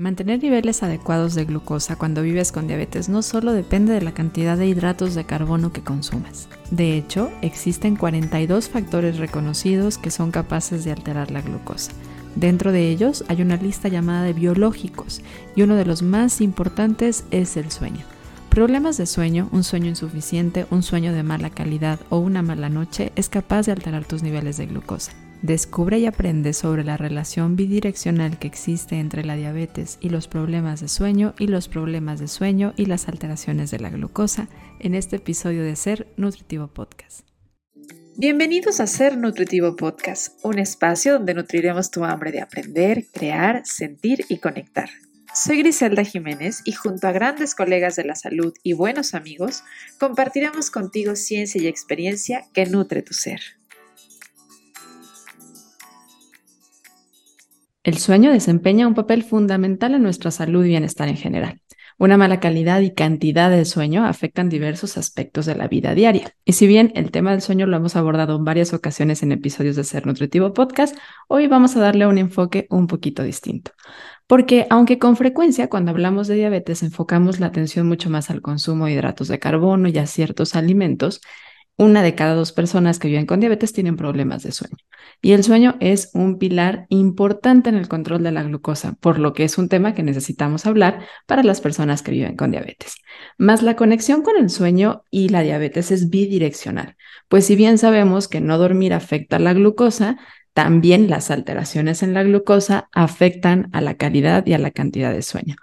Mantener niveles adecuados de glucosa cuando vives con diabetes no solo depende de la cantidad de hidratos de carbono que consumas. De hecho, existen 42 factores reconocidos que son capaces de alterar la glucosa. Dentro de ellos hay una lista llamada de biológicos y uno de los más importantes es el sueño. Problemas de sueño, un sueño insuficiente, un sueño de mala calidad o una mala noche es capaz de alterar tus niveles de glucosa. Descubre y aprende sobre la relación bidireccional que existe entre la diabetes y los problemas de sueño y los problemas de sueño y las alteraciones de la glucosa en este episodio de Ser Nutritivo Podcast. Bienvenidos a Ser Nutritivo Podcast, un espacio donde nutriremos tu hambre de aprender, crear, sentir y conectar. Soy Griselda Jiménez y junto a grandes colegas de la salud y buenos amigos, compartiremos contigo ciencia y experiencia que nutre tu ser. El sueño desempeña un papel fundamental en nuestra salud y bienestar en general. Una mala calidad y cantidad de sueño afectan diversos aspectos de la vida diaria. Y si bien el tema del sueño lo hemos abordado en varias ocasiones en episodios de Ser Nutritivo Podcast, hoy vamos a darle un enfoque un poquito distinto. Porque aunque con frecuencia cuando hablamos de diabetes enfocamos la atención mucho más al consumo de hidratos de carbono y a ciertos alimentos, una de cada dos personas que viven con diabetes tienen problemas de sueño. Y el sueño es un pilar importante en el control de la glucosa, por lo que es un tema que necesitamos hablar para las personas que viven con diabetes. Más la conexión con el sueño y la diabetes es bidireccional, pues si bien sabemos que no dormir afecta a la glucosa, también las alteraciones en la glucosa afectan a la calidad y a la cantidad de sueño.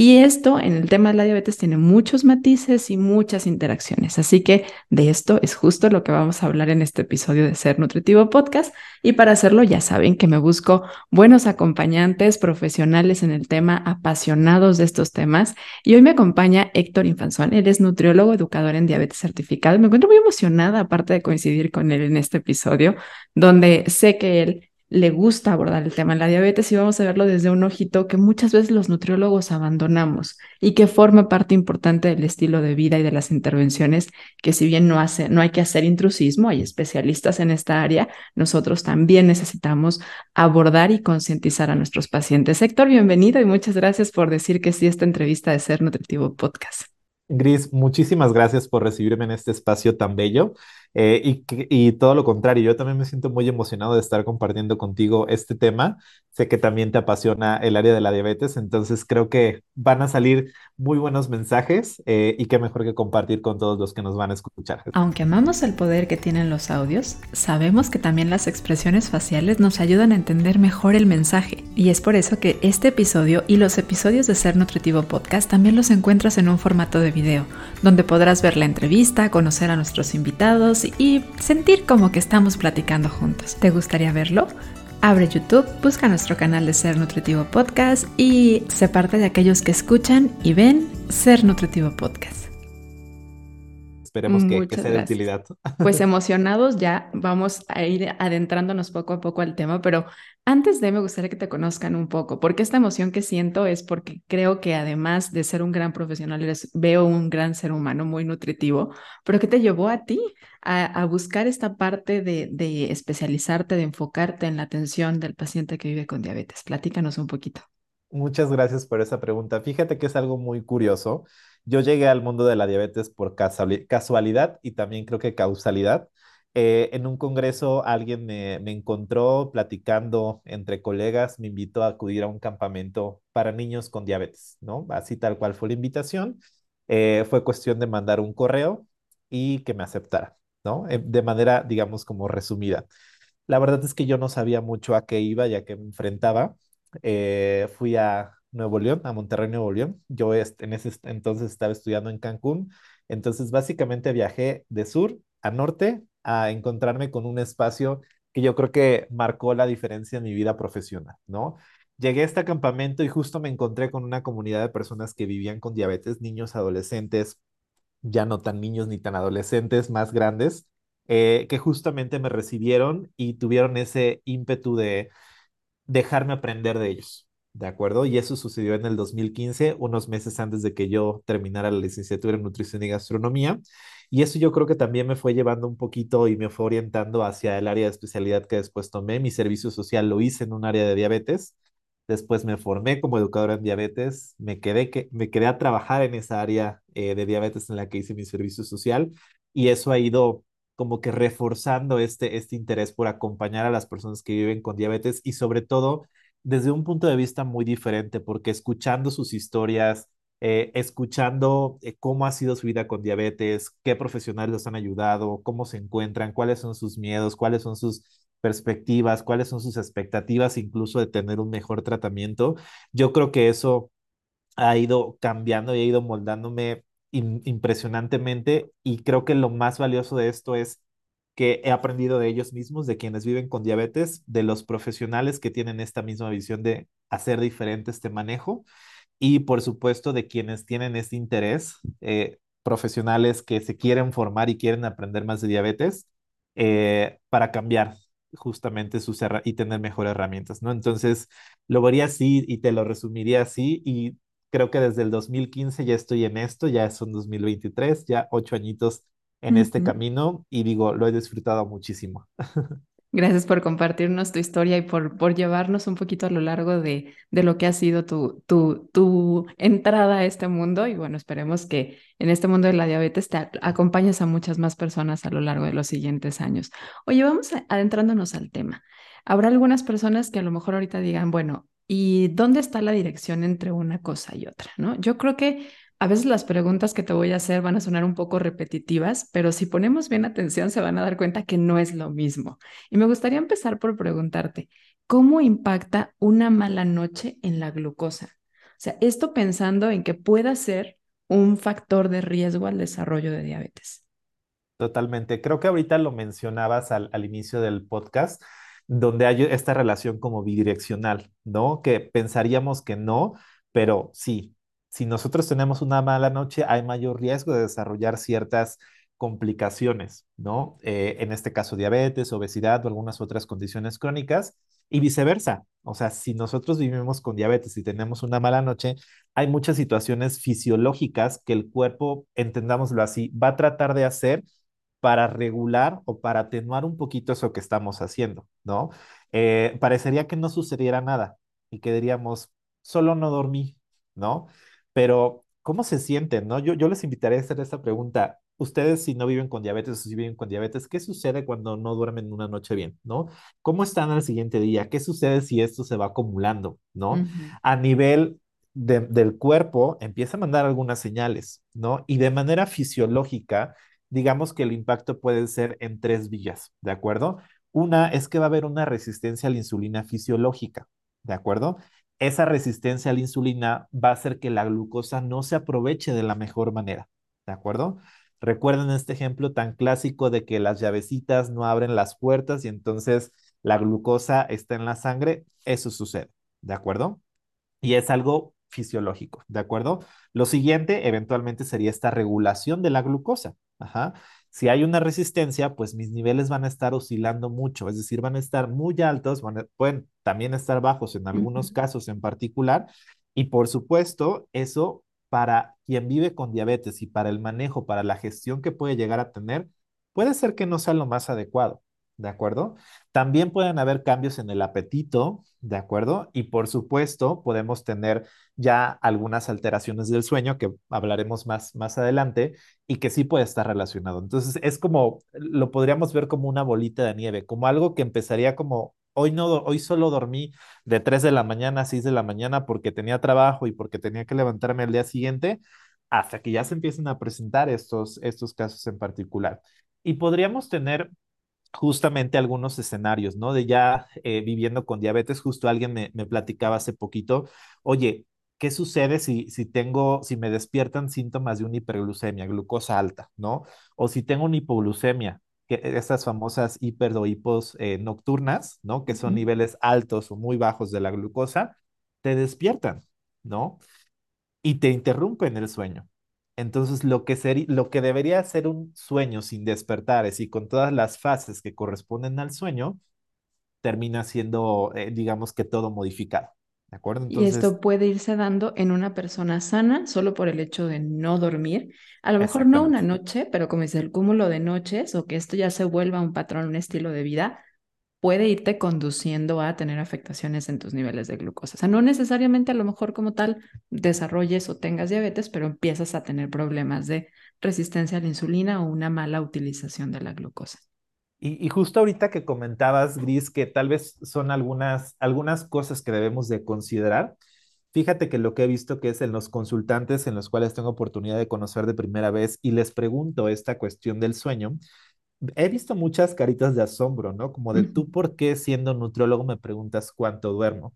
Y esto en el tema de la diabetes tiene muchos matices y muchas interacciones. Así que de esto es justo lo que vamos a hablar en este episodio de Ser Nutritivo Podcast. Y para hacerlo ya saben que me busco buenos acompañantes profesionales en el tema, apasionados de estos temas. Y hoy me acompaña Héctor Infanzón. Él es nutriólogo, educador en diabetes certificado. Me encuentro muy emocionada, aparte de coincidir con él en este episodio, donde sé que él le gusta abordar el tema de la diabetes y vamos a verlo desde un ojito que muchas veces los nutriólogos abandonamos y que forma parte importante del estilo de vida y de las intervenciones que si bien no, hace, no hay que hacer intrusismo, hay especialistas en esta área, nosotros también necesitamos abordar y concientizar a nuestros pacientes. Héctor, bienvenido y muchas gracias por decir que sí esta entrevista de Ser Nutritivo Podcast. Gris, muchísimas gracias por recibirme en este espacio tan bello. Eh, y, todo lo contrario, yo también me siento muy emocionado de estar compartiendo contigo este tema. Sé que también te apasiona el área de la diabetes, entonces creo que van a salir muy buenos mensajes eh, y qué mejor que compartir con todos los que nos van a escuchar. Aunque amamos el poder que tienen los audios, sabemos que también las expresiones faciales nos ayudan a entender mejor el mensaje. Y es por eso que este episodio y los episodios de Ser Nutritivo Podcast también los encuentras en un formato de video, donde podrás ver la entrevista, conocer a nuestros invitados, y sentir como que estamos platicando juntos. ¿Te gustaría verlo? Abre YouTube, busca nuestro canal de Ser Nutritivo Podcast y sé parte de aquellos que escuchan y ven Ser Nutritivo Podcast. Esperemos que, sea de utilidad. Pues emocionados ya vamos a ir adentrándonos poco a poco al tema, pero antes de me gustaría que te conozcan un poco, porque esta emoción que siento es porque creo que además de ser un gran profesional, veo un gran ser humano muy nutritivo, pero ¿qué te llevó a ti a, buscar esta parte de, de especializarte, de enfocarte en la atención del paciente que vive con diabetes? Platícanos un poquito. Muchas gracias por esa pregunta. Fíjate que es algo muy curioso. Yo llegué al mundo de la diabetes por casualidad y también creo que causalidad. Eh, en un congreso alguien me, encontró platicando entre colegas, me invitó a acudir a un campamento para niños con diabetes, ¿no? Así tal cual fue la invitación. Eh, fue cuestión de mandar un correo y que me aceptara, ¿no? Eh, de manera, digamos, como resumida. La verdad es que yo no sabía mucho a qué iba, ya que me enfrentaba. fui a Nuevo León, a Monterrey, Nuevo León. Yo en ese entonces estaba estudiando en Cancún. Entonces, básicamente viajé de sur a norte a encontrarme con un espacio que yo creo que marcó la diferencia en mi vida profesional, ¿no? Llegué a este campamento y justo me encontré con una comunidad de personas que vivían con diabetes, niños, adolescentes, ya no tan niños ni tan adolescentes, más grandes, eh, que justamente me recibieron y tuvieron ese ímpetu de dejarme aprender de ellos, ¿de acuerdo? Y eso sucedió en el 2015, unos meses antes de que yo terminara la licenciatura en nutrición y gastronomía. Y eso yo creo que también me fue llevando un poquito y me fue orientando hacia el área de especialidad que después tomé. Mi servicio social lo hice en un área de diabetes. Después me formé como educadora en diabetes, me quedé, que, me quedé a trabajar en esa área eh, de diabetes en la que hice mi servicio social y eso ha ido como que reforzando este, este interés por acompañar a las personas que viven con diabetes y sobre todo desde un punto de vista muy diferente, porque escuchando sus historias, eh, escuchando eh, cómo ha sido su vida con diabetes, qué profesionales los han ayudado, cómo se encuentran, cuáles son sus miedos, cuáles son sus perspectivas, cuáles son sus expectativas incluso de tener un mejor tratamiento. Yo creo que eso ha ido cambiando y ha ido moldándome impresionantemente y creo que lo más valioso de esto es que he aprendido de ellos mismos, de quienes viven con diabetes, de los profesionales que tienen esta misma visión de hacer diferente este manejo y por supuesto de quienes tienen este interés, eh, profesionales que se quieren formar y quieren aprender más de diabetes eh, para cambiar justamente sus y tener mejores herramientas, ¿no? Entonces, lo vería así y te lo resumiría así y creo que desde el 2015 ya estoy en esto, ya son 2023, ya ocho añitos en este camino y digo, lo he disfrutado muchísimo. Gracias por compartirnos tu historia y por, por llevarnos un poquito a lo largo de, de lo que ha sido tu, tu, tu, entrada a este mundo. Y bueno, esperemos que en este mundo de la diabetes te acompañes a muchas más personas a lo largo de los siguientes años. Oye, vamos adentrándonos al tema. Habrá algunas personas que a lo mejor ahorita digan, bueno, ¿y dónde está la dirección entre una cosa y otra? ¿no? Yo creo que a veces las preguntas que te voy a hacer van a sonar un poco repetitivas, pero si ponemos bien atención se van a dar cuenta que no es lo mismo. Y me gustaría empezar por preguntarte, ¿cómo impacta una mala noche en la glucosa? O sea, esto pensando en que pueda ser un factor de riesgo al desarrollo de diabetes. Totalmente. Creo que ahorita lo mencionabas al, al inicio del podcast, donde hay esta relación como bidireccional, ¿no? Que pensaríamos que no, pero sí, si nosotros tenemos una mala noche, hay mayor riesgo de desarrollar ciertas complicaciones, ¿no? Eh, en este caso, diabetes, obesidad o algunas otras condiciones crónicas y viceversa. O sea, si nosotros vivimos con diabetes y tenemos una mala noche, hay muchas situaciones fisiológicas que el cuerpo, entendámoslo así, va a tratar de hacer para regular o para atenuar un poquito eso que estamos haciendo, ¿no? Eh, parecería que no sucediera nada y que diríamos, solo no dormí, ¿no? Pero, ¿cómo se sienten, no? Yo, yo les invitaría a hacer esta pregunta. Ustedes, si no viven con diabetes o si viven con diabetes, ¿qué sucede cuando no duermen una noche bien, no? ¿Cómo están al siguiente día? ¿Qué sucede si esto se va acumulando, no? A nivel del cuerpo, empieza a mandar algunas señales, ¿no? Y de manera fisiológica, digamos que el impacto puede ser en tres vías, ¿de acuerdo? Una es que va a haber una resistencia a la insulina fisiológica, ¿de acuerdo? Esa resistencia a la insulina va a hacer que la glucosa no se aproveche de la mejor manera, ¿de acuerdo? Recuerden este ejemplo tan clásico de que las llavecitas no abren las puertas y entonces la glucosa está en la sangre, eso sucede, ¿de acuerdo? Y es algo fisiológico, ¿de acuerdo? Lo siguiente eventualmente sería esta regulación de la glucosa. Ajá. Si hay una resistencia, pues mis niveles van a estar oscilando mucho, es decir, van a estar muy altos, pueden también estar bajos en algunos casos en particular. Y por supuesto, eso para quien vive con diabetes y para el manejo, para la gestión que puede llegar a tener, puede ser que no sea lo más adecuado. ¿De acuerdo? También pueden haber cambios en el apetito, ¿de acuerdo? Y por supuesto, podemos tener ya algunas alteraciones del sueño que hablaremos más, más adelante y que sí puede estar relacionado. Entonces, es como, lo podríamos ver como una bolita de nieve, como algo que empezaría como, hoy no, hoy solo dormí de 3 de la mañana a 6 de la mañana porque tenía trabajo y porque tenía que levantarme al día siguiente, hasta que ya se empiecen a presentar estos, estos casos en particular. Y podríamos tener justamente algunos escenarios, ¿no? De ya eh, viviendo con diabetes, justo alguien me, me, platicaba hace poquito, oye, ¿qué sucede si, si tengo, si me despiertan síntomas de una hiperglucemia, glucosa alta, ¿no? O si tengo una hipoglucemia, que estas famosas hiper o hipos eh, nocturnas, ¿no? Que son niveles altos o muy bajos de la glucosa, te despiertan, ¿no? Y te interrumpen el sueño. Entonces, lo que, lo que debería ser un sueño sin despertares y con todas las fases que corresponden al sueño, termina siendo, eh, digamos que todo modificado. ¿De acuerdo? y esto puede irse dando en una persona sana solo por el hecho de no dormir. A lo mejor no una noche, pero como dice el cúmulo de noches o que esto ya se vuelva un patrón, un estilo de vida, puede irte conduciendo a tener afectaciones en tus niveles de glucosa. O sea, no necesariamente a lo mejor como tal desarrolles o tengas diabetes, pero empiezas a tener problemas de resistencia a la insulina o una mala utilización de la glucosa. Y, justo ahorita que comentabas, Gris, que tal vez son algunas, algunas cosas que debemos de considerar. Fíjate que lo que he visto que es en los consultantes en los cuales tengo oportunidad de conocer de primera vez y les pregunto esta cuestión del sueño, he visto muchas caritas de asombro, ¿no? Como de tú, ¿por qué siendo nutriólogo me preguntas cuánto duermo?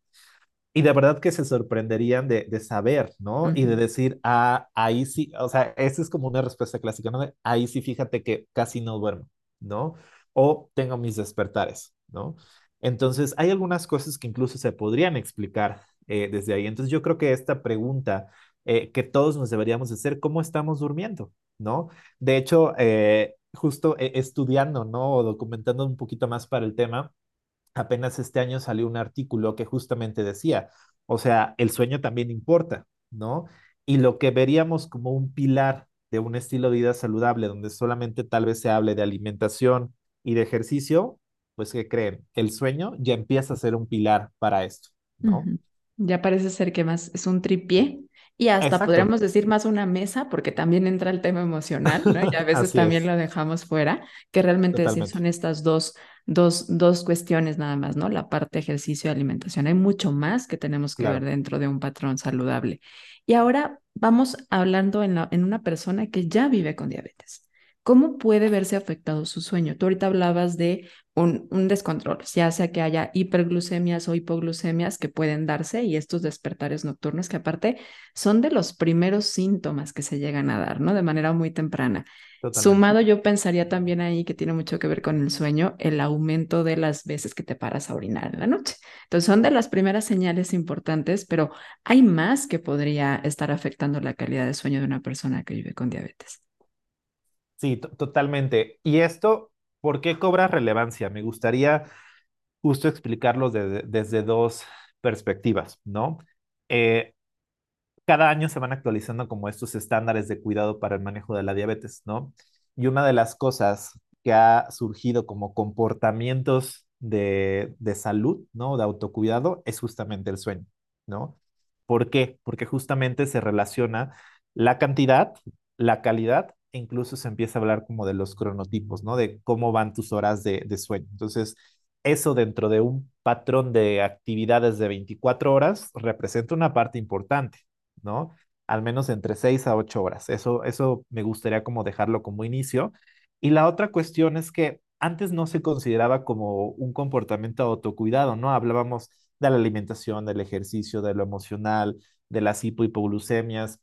Y de verdad que se sorprenderían de, de saber, ¿no? Y de decir, ah, ahí sí, o sea, esa es como una respuesta clásica, ¿no? ahí sí, fíjate que casi no duermo, ¿no? O tengo mis despertares, ¿no? Entonces, hay algunas cosas que incluso se podrían explicar eh, desde ahí. Entonces, yo creo que esta pregunta eh, que todos nos deberíamos hacer, ¿cómo estamos durmiendo? ¿No? De hecho, eh, justo eh, estudiando, ¿no? O documentando un poquito más para el tema, apenas este año salió un artículo que justamente decía, o sea, el sueño también importa, ¿no? Y lo que veríamos como un pilar de un estilo de vida saludable, donde solamente tal vez se hable de alimentación y de ejercicio, pues ¿qué creen? El sueño ya empieza a ser un pilar para esto, ¿no? Ya parece ser que más es un tripié y hasta podríamos decir más una mesa, porque también entra el tema emocional, ¿no? Y a veces también lo dejamos fuera, que realmente decir son estas dos, dos, dos cuestiones nada más, ¿no? La parte ejercicio y alimentación. Hay mucho más que tenemos que ver dentro de un patrón saludable. Y ahora vamos hablando en, la, en una persona que ya vive con diabetes. ¿Cómo puede verse afectado su sueño? Tú ahorita hablabas de un, un, descontrol, ya sea que haya hiperglucemias o hipoglucemias que pueden darse y estos despertares nocturnos que aparte son de los primeros síntomas que se llegan a dar, ¿no? De manera muy temprana. Sumado, yo pensaría también ahí que tiene mucho que ver con el sueño, el aumento de las veces que te paras a orinar en la noche. Entonces, son de las primeras señales importantes, pero hay más que podría estar afectando la calidad de sueño de una persona que vive con diabetes. Sí, totalmente. Y esto, ¿por qué cobra relevancia? Me gustaría justo explicarlo desde dos perspectivas, ¿no? Eh, cada año se van actualizando como estos estándares de cuidado para el manejo de la diabetes, ¿no? Y una de las cosas que ha surgido como comportamientos de, de salud, ¿no? De autocuidado, es justamente el sueño, ¿no? ¿Por qué? Porque justamente se relaciona la cantidad, la calidad incluso se empieza a hablar como de los cronotipos, ¿no? De cómo van tus horas de, de sueño. Entonces, eso dentro de un patrón de actividades de 24 horas representa una parte importante, ¿no? Al menos entre 6 a 8 horas. Eso, eso me gustaría como dejarlo como inicio. Y la otra cuestión es que antes no se consideraba como un comportamiento autocuidado, ¿no? Hablábamos de la alimentación, del ejercicio, de lo emocional, de las hipohipoglucemias,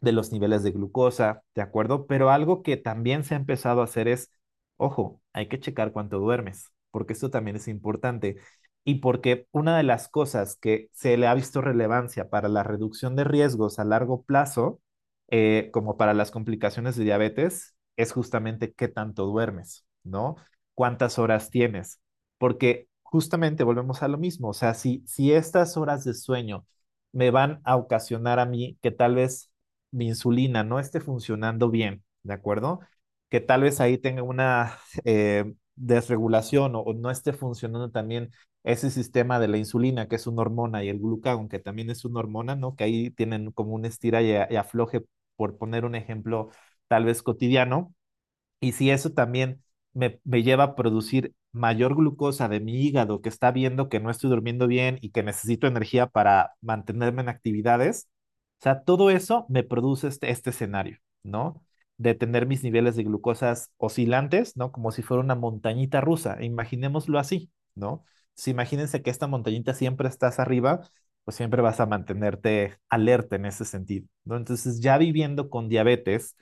de los niveles de glucosa, ¿de acuerdo? Pero algo que también se ha empezado a hacer es, ojo, hay que checar cuánto duermes, porque esto también es importante. Y porque una de las cosas que se le ha visto relevancia para la reducción de riesgos a largo plazo, eh, como para las complicaciones de diabetes, es justamente qué tanto duermes, ¿no? ¿Cuántas horas tienes? Porque justamente volvemos a lo mismo, o sea, si, si estas horas de sueño me van a ocasionar a mí que tal vez mi insulina no esté funcionando bien, ¿de acuerdo? Que tal vez ahí tenga una eh, desregulación o, no esté funcionando también ese sistema de la insulina, que es una hormona, y el glucagón, que también es una hormona, ¿no? Que ahí tienen como un estira y, y afloje, por poner un ejemplo tal vez cotidiano. Y si eso también me, me, lleva a producir mayor glucosa de mi hígado, que está viendo que no estoy durmiendo bien y que necesito energía para mantenerme en actividades, sea, todo eso me produce este, este escenario, ¿no? De tener mis niveles de glucosas oscilantes, ¿no? Como si fuera una montañita rusa. Imaginémoslo así, ¿no? Si imagínense que esta montañita siempre estás arriba, pues siempre vas a mantenerte alerta en ese sentido, ¿no? Entonces, ya viviendo con diabetes,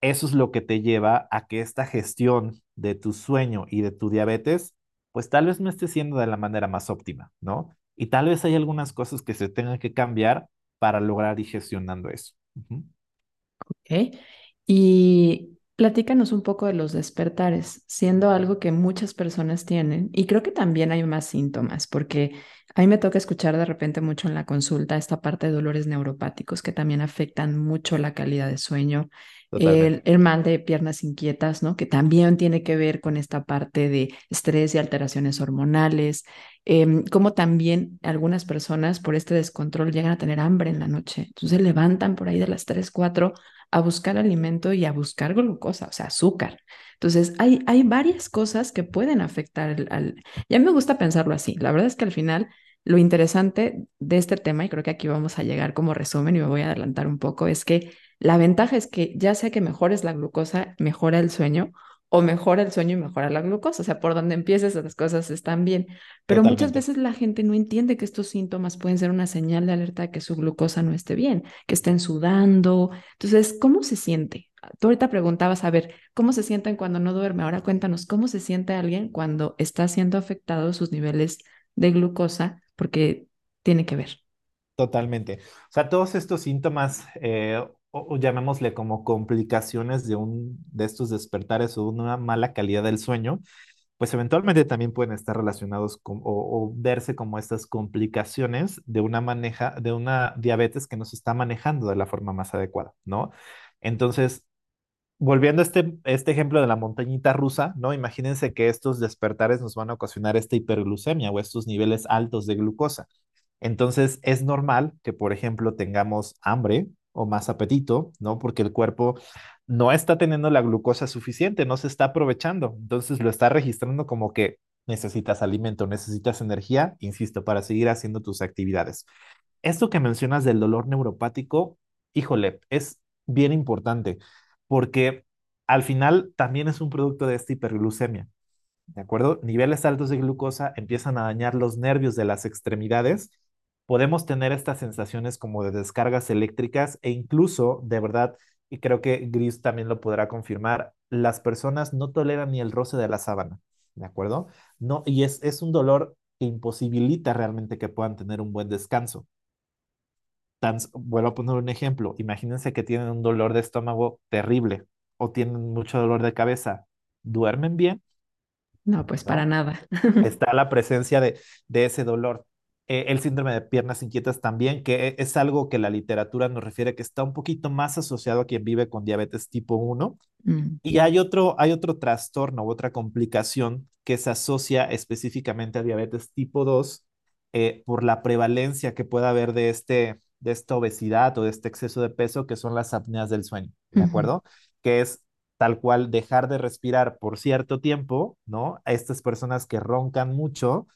eso es lo que te lleva a que esta gestión de tu sueño y de tu diabetes, pues tal vez no esté siendo de la manera más óptima, ¿no? Y tal vez hay algunas cosas que se tengan que cambiar para lograr ir gestionando eso. Ok. Y Platícanos un poco de los despertares, siendo algo que muchas personas tienen, y creo que también hay más síntomas, porque a mí me toca escuchar de repente mucho en la consulta esta parte de dolores neuropáticos que también afectan mucho la calidad de sueño, el, el mal de piernas inquietas, ¿no? Que también tiene que ver con esta parte de estrés y alteraciones hormonales, em, como también algunas personas por este descontrol llegan a tener hambre en la noche, entonces levantan por ahí de las 3 4 a buscar alimento y a buscar glucosa, o sea, azúcar. Entonces, hay, hay varias cosas que pueden afectar al, al... Y a mí me gusta pensarlo así. La verdad es que al final, lo interesante de este tema, y creo que aquí vamos a llegar como resumen y me voy a adelantar un poco, es que la ventaja es que ya sea que mejores la glucosa, mejora el sueño, o mejora el sueño y mejora la glucosa. O sea, por donde empieces las cosas están bien. Pero muchas veces la gente no entiende que estos síntomas pueden ser una señal de alerta de que su glucosa no esté bien, que estén sudando. Entonces, ¿cómo se siente? Tú ahorita preguntabas, a ver, ¿cómo se sienten cuando no duerme? Ahora cuéntanos, ¿cómo se siente alguien cuando está siendo afectado sus niveles de glucosa? Porque tiene que ver. Totalmente. O sea, todos estos síntomas, eh, o, llamémosle como complicaciones de un de estos despertares o una mala calidad del sueño, pues eventualmente también pueden estar relacionados o verse como estas complicaciones de una maneja, de una diabetes que no se está manejando de la forma más adecuada, ¿no? Entonces, volviendo a este, este ejemplo de la montañita rusa, ¿no? Imagínense que estos despertares nos van a ocasionar esta hiperglucemia o estos niveles altos de glucosa. Entonces, es normal que, por ejemplo, tengamos hambre o más apetito, ¿no? Porque el cuerpo no está teniendo la glucosa suficiente, no se está aprovechando. Entonces, lo está registrando como que necesitas alimento, necesitas energía, insisto, para seguir haciendo tus actividades. Esto que mencionas del dolor neuropático, híjole, es bien importante porque al final también es un producto de esta hiperglucemia. ¿De acuerdo? Niveles altos de glucosa empiezan a dañar los nervios de las extremidades. Podemos tener estas sensaciones como de descargas eléctricas e incluso, de verdad, y creo que Gris también lo podrá confirmar, las personas no toleran ni el roce de la sábana. ¿De acuerdo? No, y es, es un dolor que imposibilita realmente que puedan tener un buen descanso. Tan, vuelvo a poner un ejemplo. Imagínense que tienen un dolor de estómago terrible o tienen mucho dolor de cabeza. ¿Duermen bien? No, pues para nada. está la presencia de, de ese dolor. Eh, el síndrome de piernas inquietas también, que e- es algo que la literatura nos refiere que está un poquito más asociado a quien vive con diabetes tipo uno Mm, Y hay otro, hay otro trastorno u otra complicación que se asocia específicamente a diabetes tipo 2 eh, por la prevalencia que pueda haber de, este, de esta obesidad o de este exceso de peso, que son las apneas del sueño, ¿de acuerdo? Que es tal cual dejar de respirar por cierto tiempo, ¿no? A estas personas que roncan mucho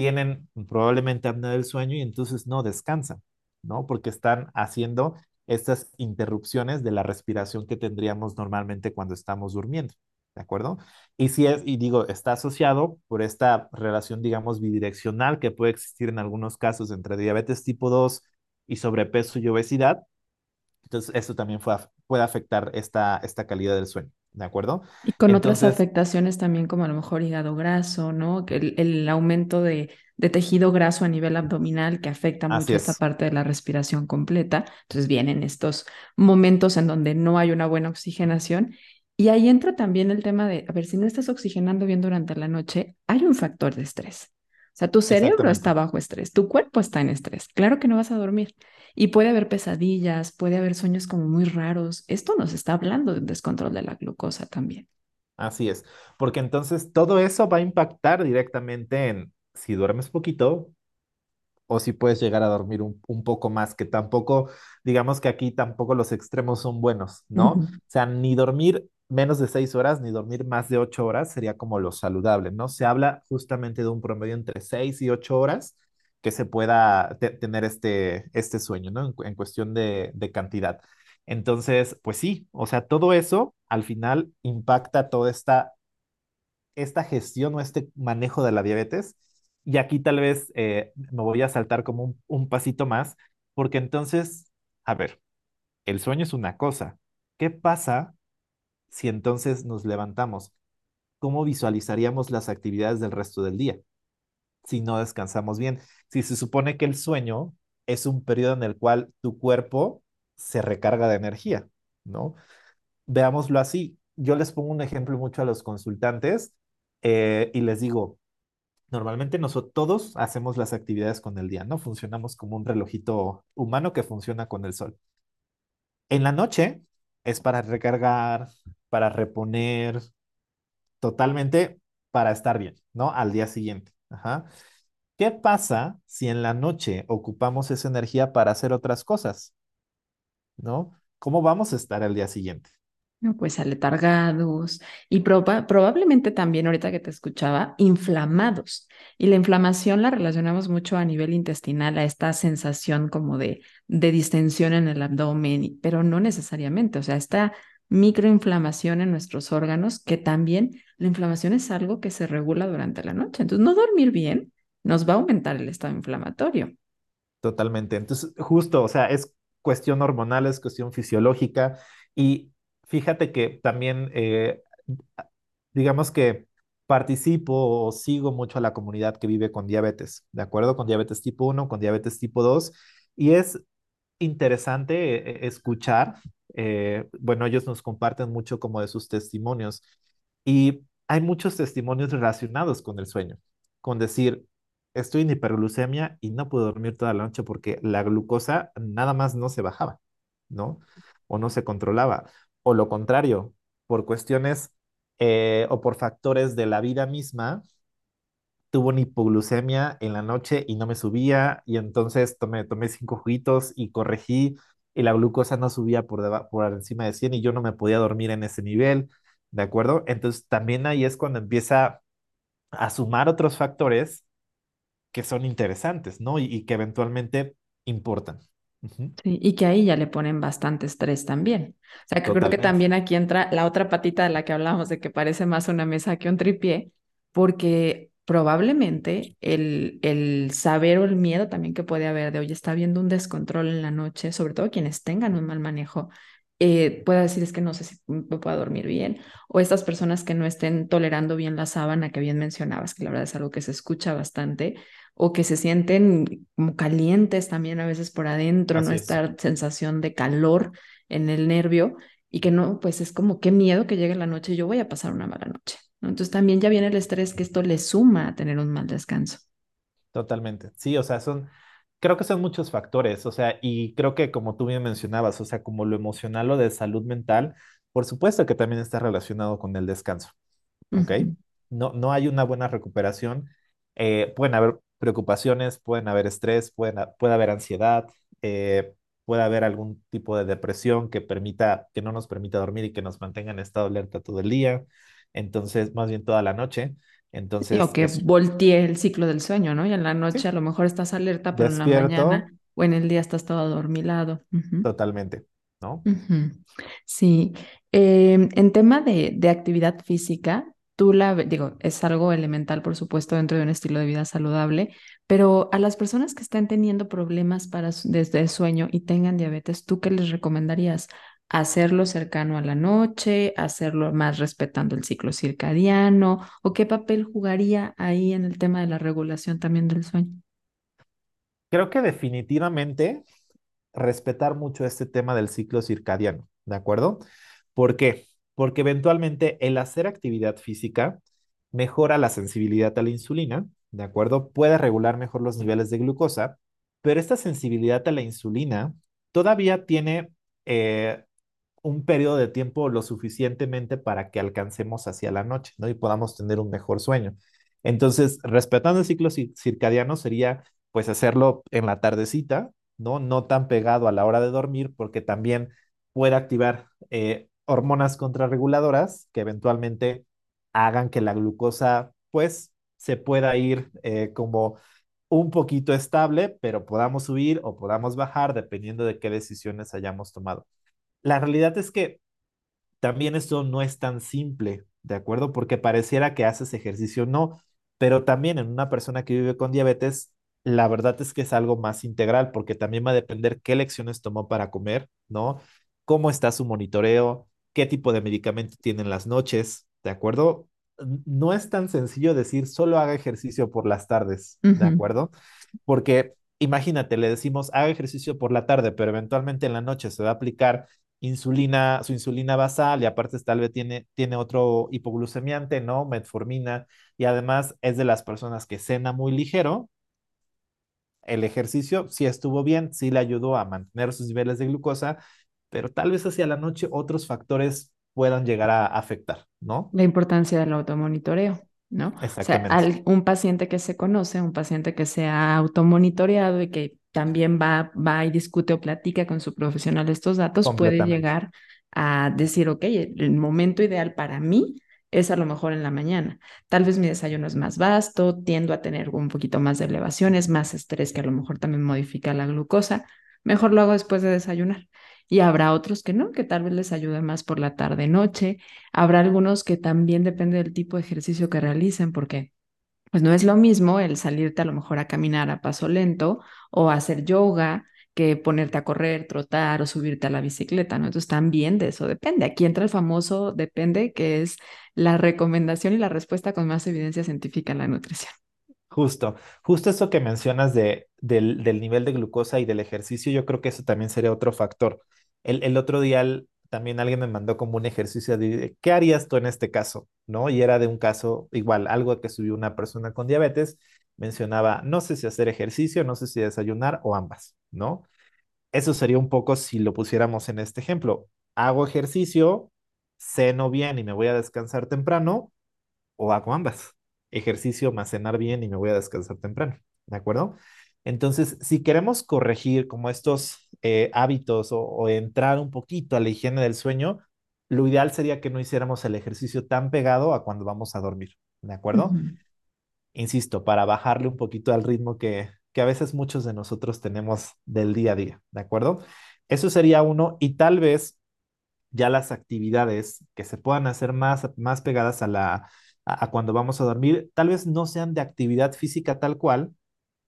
tienen probablemente apnea del sueño y entonces no descansan, ¿no? Porque están haciendo estas interrupciones de la respiración que tendríamos normalmente cuando estamos durmiendo, ¿de acuerdo? Y si es, y digo, está asociado por esta relación, digamos, bidireccional que puede existir en algunos casos entre diabetes tipo 2 y sobrepeso y obesidad, entonces eso también puede afectar esta, esta calidad del sueño, ¿de acuerdo? Y con otras afectaciones también como a lo mejor hígado graso, ¿no? El, el aumento de, de tejido graso a nivel abdominal que afecta mucho esta es, parte de la respiración completa. Entonces vienen estos momentos en donde no hay una buena oxigenación. Y ahí entra también el tema de, a ver, si no estás oxigenando bien durante la noche, hay un factor de estrés. O sea, tu cerebro está bajo estrés, tu cuerpo está en estrés. Claro que no vas a dormir. Y puede haber pesadillas, puede haber sueños como muy raros. Esto nos está hablando de un descontrol de la glucosa también. Así es, porque entonces todo eso va a impactar directamente en si duermes poquito o si puedes llegar a dormir un, un poco más, que tampoco, digamos que aquí tampoco los extremos son buenos, ¿no? O sea, ni dormir menos de seis horas, ni dormir más de ocho horas sería como lo saludable, ¿no? Se habla justamente de un promedio entre seis y ocho horas que se pueda te- tener este, este sueño, ¿no? En, en cuestión de, de cantidad. Entonces, pues sí, o sea, todo eso al final impacta toda esta esta gestión o este manejo de la diabetes. Y aquí tal vez eh, me voy a saltar como un, un pasito más, porque entonces, a ver, el sueño es una cosa. ¿Qué pasa si entonces nos levantamos? ¿Cómo visualizaríamos las actividades del resto del día si no descansamos bien? Si se supone que el sueño es un periodo en el cual tu cuerpo se recarga de energía, ¿no? Veámoslo así. yo les pongo un ejemplo mucho a los consultantes eh, y les digo, normalmente nosotros todos hacemos las actividades con el día, ¿no? Funcionamos como un relojito humano que funciona con el sol. En la noche es para recargar, para reponer, totalmente para estar bien, ¿no? Al día siguiente. Ajá. ¿Qué pasa si en la noche ocupamos esa energía para hacer otras cosas? ¿No? ¿Cómo vamos a estar al día siguiente? No, pues aletargados y probablemente también ahorita que te escuchaba, inflamados. Y la inflamación la relacionamos mucho a nivel intestinal, a esta sensación como de, de distensión en el abdomen, pero no necesariamente, o sea, esta microinflamación en nuestros órganos, que también la inflamación es algo que se regula durante la noche. Entonces, no dormir bien nos va a aumentar el estado inflamatorio. Totalmente. Entonces, justo, o sea, es cuestión hormonal, es cuestión fisiológica y fíjate que también, eh, digamos que participo o sigo mucho a la comunidad que vive con diabetes, ¿de acuerdo? Con diabetes tipo 1, con diabetes tipo 2 y es interesante eh, escuchar, eh, bueno, ellos nos comparten mucho como de sus testimonios y hay muchos testimonios relacionados con el sueño, con decir, estoy en hiperglucemia y no puedo dormir toda la noche porque la glucosa nada más no se bajaba, ¿no? O no se controlaba. O lo contrario, por cuestiones eh, o por factores de la vida misma, tuvo una hipoglucemia en la noche y no me subía y entonces tomé, tomé cinco juguitos y corregí y la glucosa no subía por, por encima de 100 y yo no me podía dormir en ese nivel, ¿de acuerdo? Entonces también ahí es cuando empieza a sumar otros factores que son interesantes, ¿no? Y, que eventualmente importan. Sí, y que ahí ya le ponen bastante estrés también. O sea, que creo que también aquí entra la otra patita de la que hablamos, de que parece más una mesa que un tripié, porque probablemente el, el saber o el miedo también que puede haber de, hoy está habiendo un descontrol en la noche, sobre todo quienes tengan un mal manejo, eh, pueda decir es que no sé si me puedo dormir bien, o estas personas que no estén tolerando bien la sábana que bien mencionabas, que la verdad es algo que se escucha bastante, o que se sienten como calientes también a veces por adentro, ¿no? Esta sensación de calor en el nervio y que no, pues es como qué miedo que llegue la noche y yo voy a pasar una mala noche, ¿no? Entonces también ya viene el estrés que esto le suma a tener un mal descanso. Totalmente, sí, o sea, son creo que son muchos factores, o sea, y creo que como tú bien mencionabas, o sea, como lo emocional o de salud mental, por supuesto que también está relacionado con el descanso, ¿ok? no, no hay una buena recuperación, eh, pueden haber preocupaciones, pueden haber estrés, pueden, puede haber ansiedad, eh, puede haber algún tipo de depresión que permita, que no nos permita dormir y que nos mantenga en estado alerta todo el día, entonces, más bien toda la noche. Entonces, o que voltee el ciclo del sueño, ¿no? Y en la noche a lo mejor estás alerta, pero en la mañana o en el día estás todo adormilado. Totalmente, ¿no? Sí. Em, en tema de, de, actividad física, tú la, digo, es algo elemental, por supuesto, dentro de un estilo de vida saludable, pero a las personas que están teniendo problemas para, desde el sueño y tengan diabetes, ¿tú qué les recomendarías? hacerlo cercano a la noche, hacerlo más respetando el ciclo circadiano, o qué papel jugaría ahí en el tema de la regulación también del sueño? Creo que definitivamente respetar mucho este tema del ciclo circadiano, ¿de acuerdo? ¿Por qué? Porque eventualmente el hacer actividad física mejora la sensibilidad a la insulina, ¿de acuerdo? Puede regular mejor los niveles de glucosa, pero esta sensibilidad a la insulina todavía tiene eh, un periodo de tiempo lo suficientemente para que alcancemos hacia la noche, ¿no? Y podamos tener un mejor sueño. Entonces, respetando el ciclo circadiano sería, pues, hacerlo en la tardecita, ¿no? No tan pegado a la hora de dormir, porque también puede activar eh, hormonas contrarreguladoras que eventualmente hagan que la glucosa, pues, se pueda ir eh, como un poquito estable, pero podamos subir o podamos bajar dependiendo de qué decisiones hayamos tomado. La realidad es que también esto no es tan simple, ¿de acuerdo? Porque pareciera que haces ejercicio, no, pero también en una persona que vive con diabetes, la verdad es que es algo más integral, porque también va a depender qué lecciones tomó para comer, ¿no? Cómo está su monitoreo, qué tipo de medicamento tiene en las noches, ¿de acuerdo? No es tan sencillo decir solo haga ejercicio por las tardes, ¿de acuerdo? Porque imagínate, le decimos haga ejercicio por la tarde, pero eventualmente en la noche se va a aplicar insulina, su insulina basal y aparte tal vez tiene, tiene otro hipoglucemiante, ¿no? Metformina y además es de las personas que cena muy ligero. El ejercicio sí estuvo bien, sí le ayudó a mantener sus niveles de glucosa, pero tal vez hacia la noche otros factores puedan llegar a afectar, ¿no? La importancia del automonitoreo. ¿no? O sea, al, un paciente que se conoce, un paciente que se ha automonitoreado y que también va, va y discute o platica con su profesional estos datos, puede llegar a decir, ok, el momento ideal para mí es a lo mejor en la mañana. Tal vez mi desayuno es más vasto, tiendo a tener un poquito más de elevaciones, más estrés que a lo mejor también modifica la glucosa. Mejor lo hago después de desayunar. Y habrá otros que no, que tal vez les ayude más por la tarde noche. Habrá algunos que también depende del tipo de ejercicio que realicen, porque pues no es lo mismo el salirte a lo mejor a caminar a paso lento o hacer yoga que ponerte a correr, trotar o subirte a la bicicleta, ¿no? Entonces también de eso depende. Aquí entra el famoso depende, que es la recomendación y la respuesta con más evidencia científica en la nutrición. Justo, justo eso que mencionas de, del, del nivel de glucosa y del ejercicio, yo creo que eso también sería otro factor. El, el otro día también alguien me mandó como un ejercicio de qué harías tú en este caso, ¿no? Y era de un caso igual, algo que subió una persona con diabetes, mencionaba, no sé si hacer ejercicio, no sé si desayunar o ambas, ¿no? Eso sería un poco si lo pusiéramos en este ejemplo. Hago ejercicio, ceno bien y me voy a descansar temprano, o hago ambas. Ejercicio más cenar bien y me voy a descansar temprano, ¿de acuerdo? Entonces, si queremos corregir como estos eh, hábitos o, entrar un poquito a la higiene del sueño, lo ideal sería que no hiciéramos el ejercicio tan pegado a cuando vamos a dormir, ¿de acuerdo? Insisto, para bajarle un poquito al ritmo que, que a veces muchos de nosotros tenemos del día a día, ¿de acuerdo? Eso sería uno y tal vez ya las actividades que se puedan hacer más, más pegadas a, la, a cuando vamos a dormir, tal vez no sean de actividad física tal cual,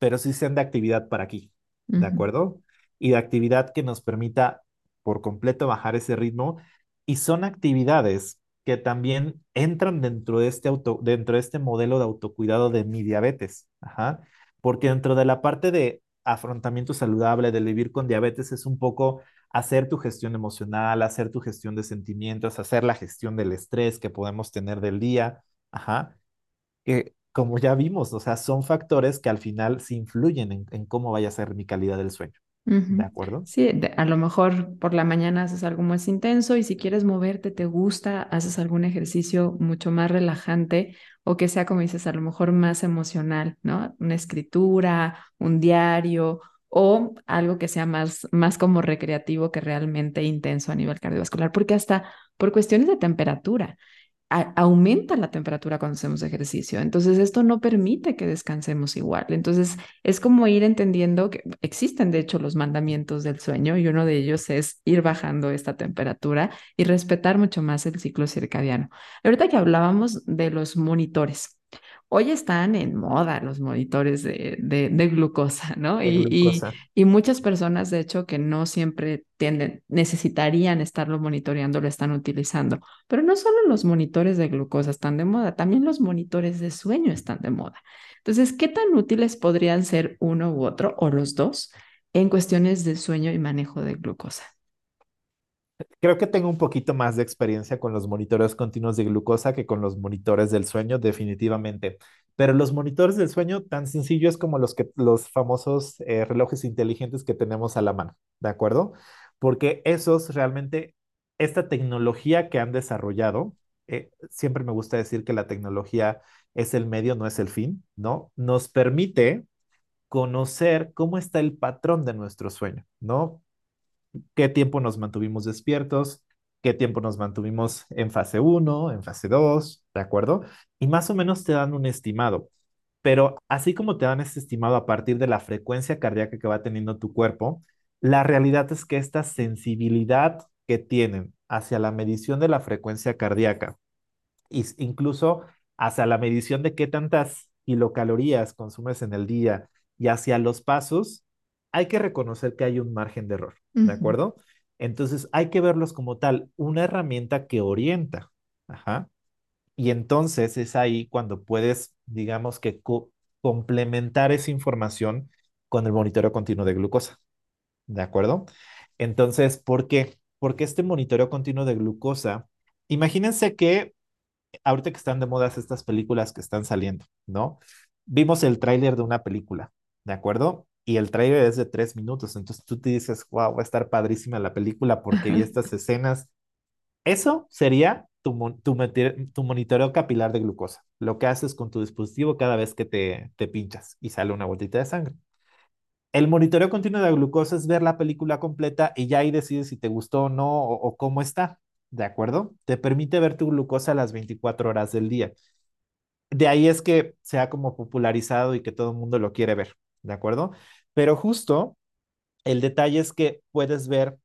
pero sí sean de actividad para aquí, ¿de acuerdo? Y de actividad que nos permita por completo bajar ese ritmo. Y son actividades que también entran dentro de este, auto, dentro de este modelo de autocuidado de mi diabetes. Ajá. Porque dentro de la parte de afrontamiento saludable, de vivir con diabetes, es un poco hacer tu gestión emocional, hacer tu gestión de sentimientos, hacer la gestión del estrés que podemos tener del día. Ajá. Que como ya vimos, o sea, son factores que al final sí influyen en, cómo vaya a ser mi calidad del sueño. ¿De acuerdo? Sí, a lo mejor por la mañana haces algo más intenso y si quieres moverte, te gusta, haces algún ejercicio mucho más relajante o que sea, como dices, a lo mejor más emocional, ¿no? Una escritura, un diario o algo que sea más, más como recreativo que realmente intenso a nivel cardiovascular, porque hasta por cuestiones de temperatura aumenta la temperatura cuando hacemos ejercicio. Entonces, esto no permite que descansemos igual. Entonces, es como ir entendiendo que existen, de hecho, los mandamientos del sueño y uno de ellos es ir bajando esta temperatura y respetar mucho más el ciclo circadiano. Ahorita que hablábamos de los monitores, Hoy están en moda los monitores de, de, glucosa, ¿no? y, Y, muchas personas, de hecho, que no siempre tienden, necesitarían estarlo monitoreando, lo están utilizando. Pero no solo los monitores de glucosa están de moda, también los monitores de sueño están de moda. Entonces, ¿qué tan útiles podrían ser uno u otro o los dos en cuestiones de sueño y manejo de glucosa? Creo que tengo un poquito más de experiencia con los monitores continuos de glucosa que con los monitores del sueño, definitivamente. Pero los monitores del sueño, tan sencillos como los, que, los famosos eh, relojes inteligentes que tenemos a la mano, ¿de acuerdo? Porque esos realmente, esta tecnología que han desarrollado, eh, siempre me gusta decir que la tecnología es el medio, no es el fin, ¿no? Nos permite conocer cómo está el patrón de nuestro sueño, ¿no? Qué tiempo nos mantuvimos despiertos, qué tiempo nos mantuvimos en fase 1, en fase 2, ¿de acuerdo? Y más o menos te dan un estimado. Pero así como te dan ese estimado a partir de la frecuencia cardíaca que va teniendo tu cuerpo, la realidad es que esta sensibilidad que tienen hacia la medición de la frecuencia cardíaca, incluso hacia la medición de qué tantas kilocalorías consumes en el día y hacia los pasos, hay que reconocer que hay un margen de error, ¿de acuerdo? Entonces hay que verlos como tal, una herramienta que orienta. Ajá. Y entonces es ahí cuando puedes, digamos que complementar esa información con el monitoreo continuo de glucosa. ¿De acuerdo? Entonces, ¿por qué? porque este monitoreo continuo de glucosa, imagínense que ahorita que están de moda estas películas que están saliendo, ¿no? Vimos el tráiler de una película, ¿de acuerdo? Y el tráiler es de tres minutos, entonces tú te dices, wow, va a estar padrísima la película porque vi estas escenas. Eso sería tu, tu, tu, monitoreo capilar de glucosa, lo que haces con tu dispositivo cada vez que te, te pinchas y sale una gotita de sangre. El monitoreo continuo de glucosa es ver la película completa y ya ahí decides si te gustó o no o, o cómo está. ¿de acuerdo? Te permite ver tu glucosa a las 24 horas del día. De ahí es que se ha como popularizado y que todo el mundo lo quiere ver, ¿de acuerdo? Pero justo el detalle es que puedes ver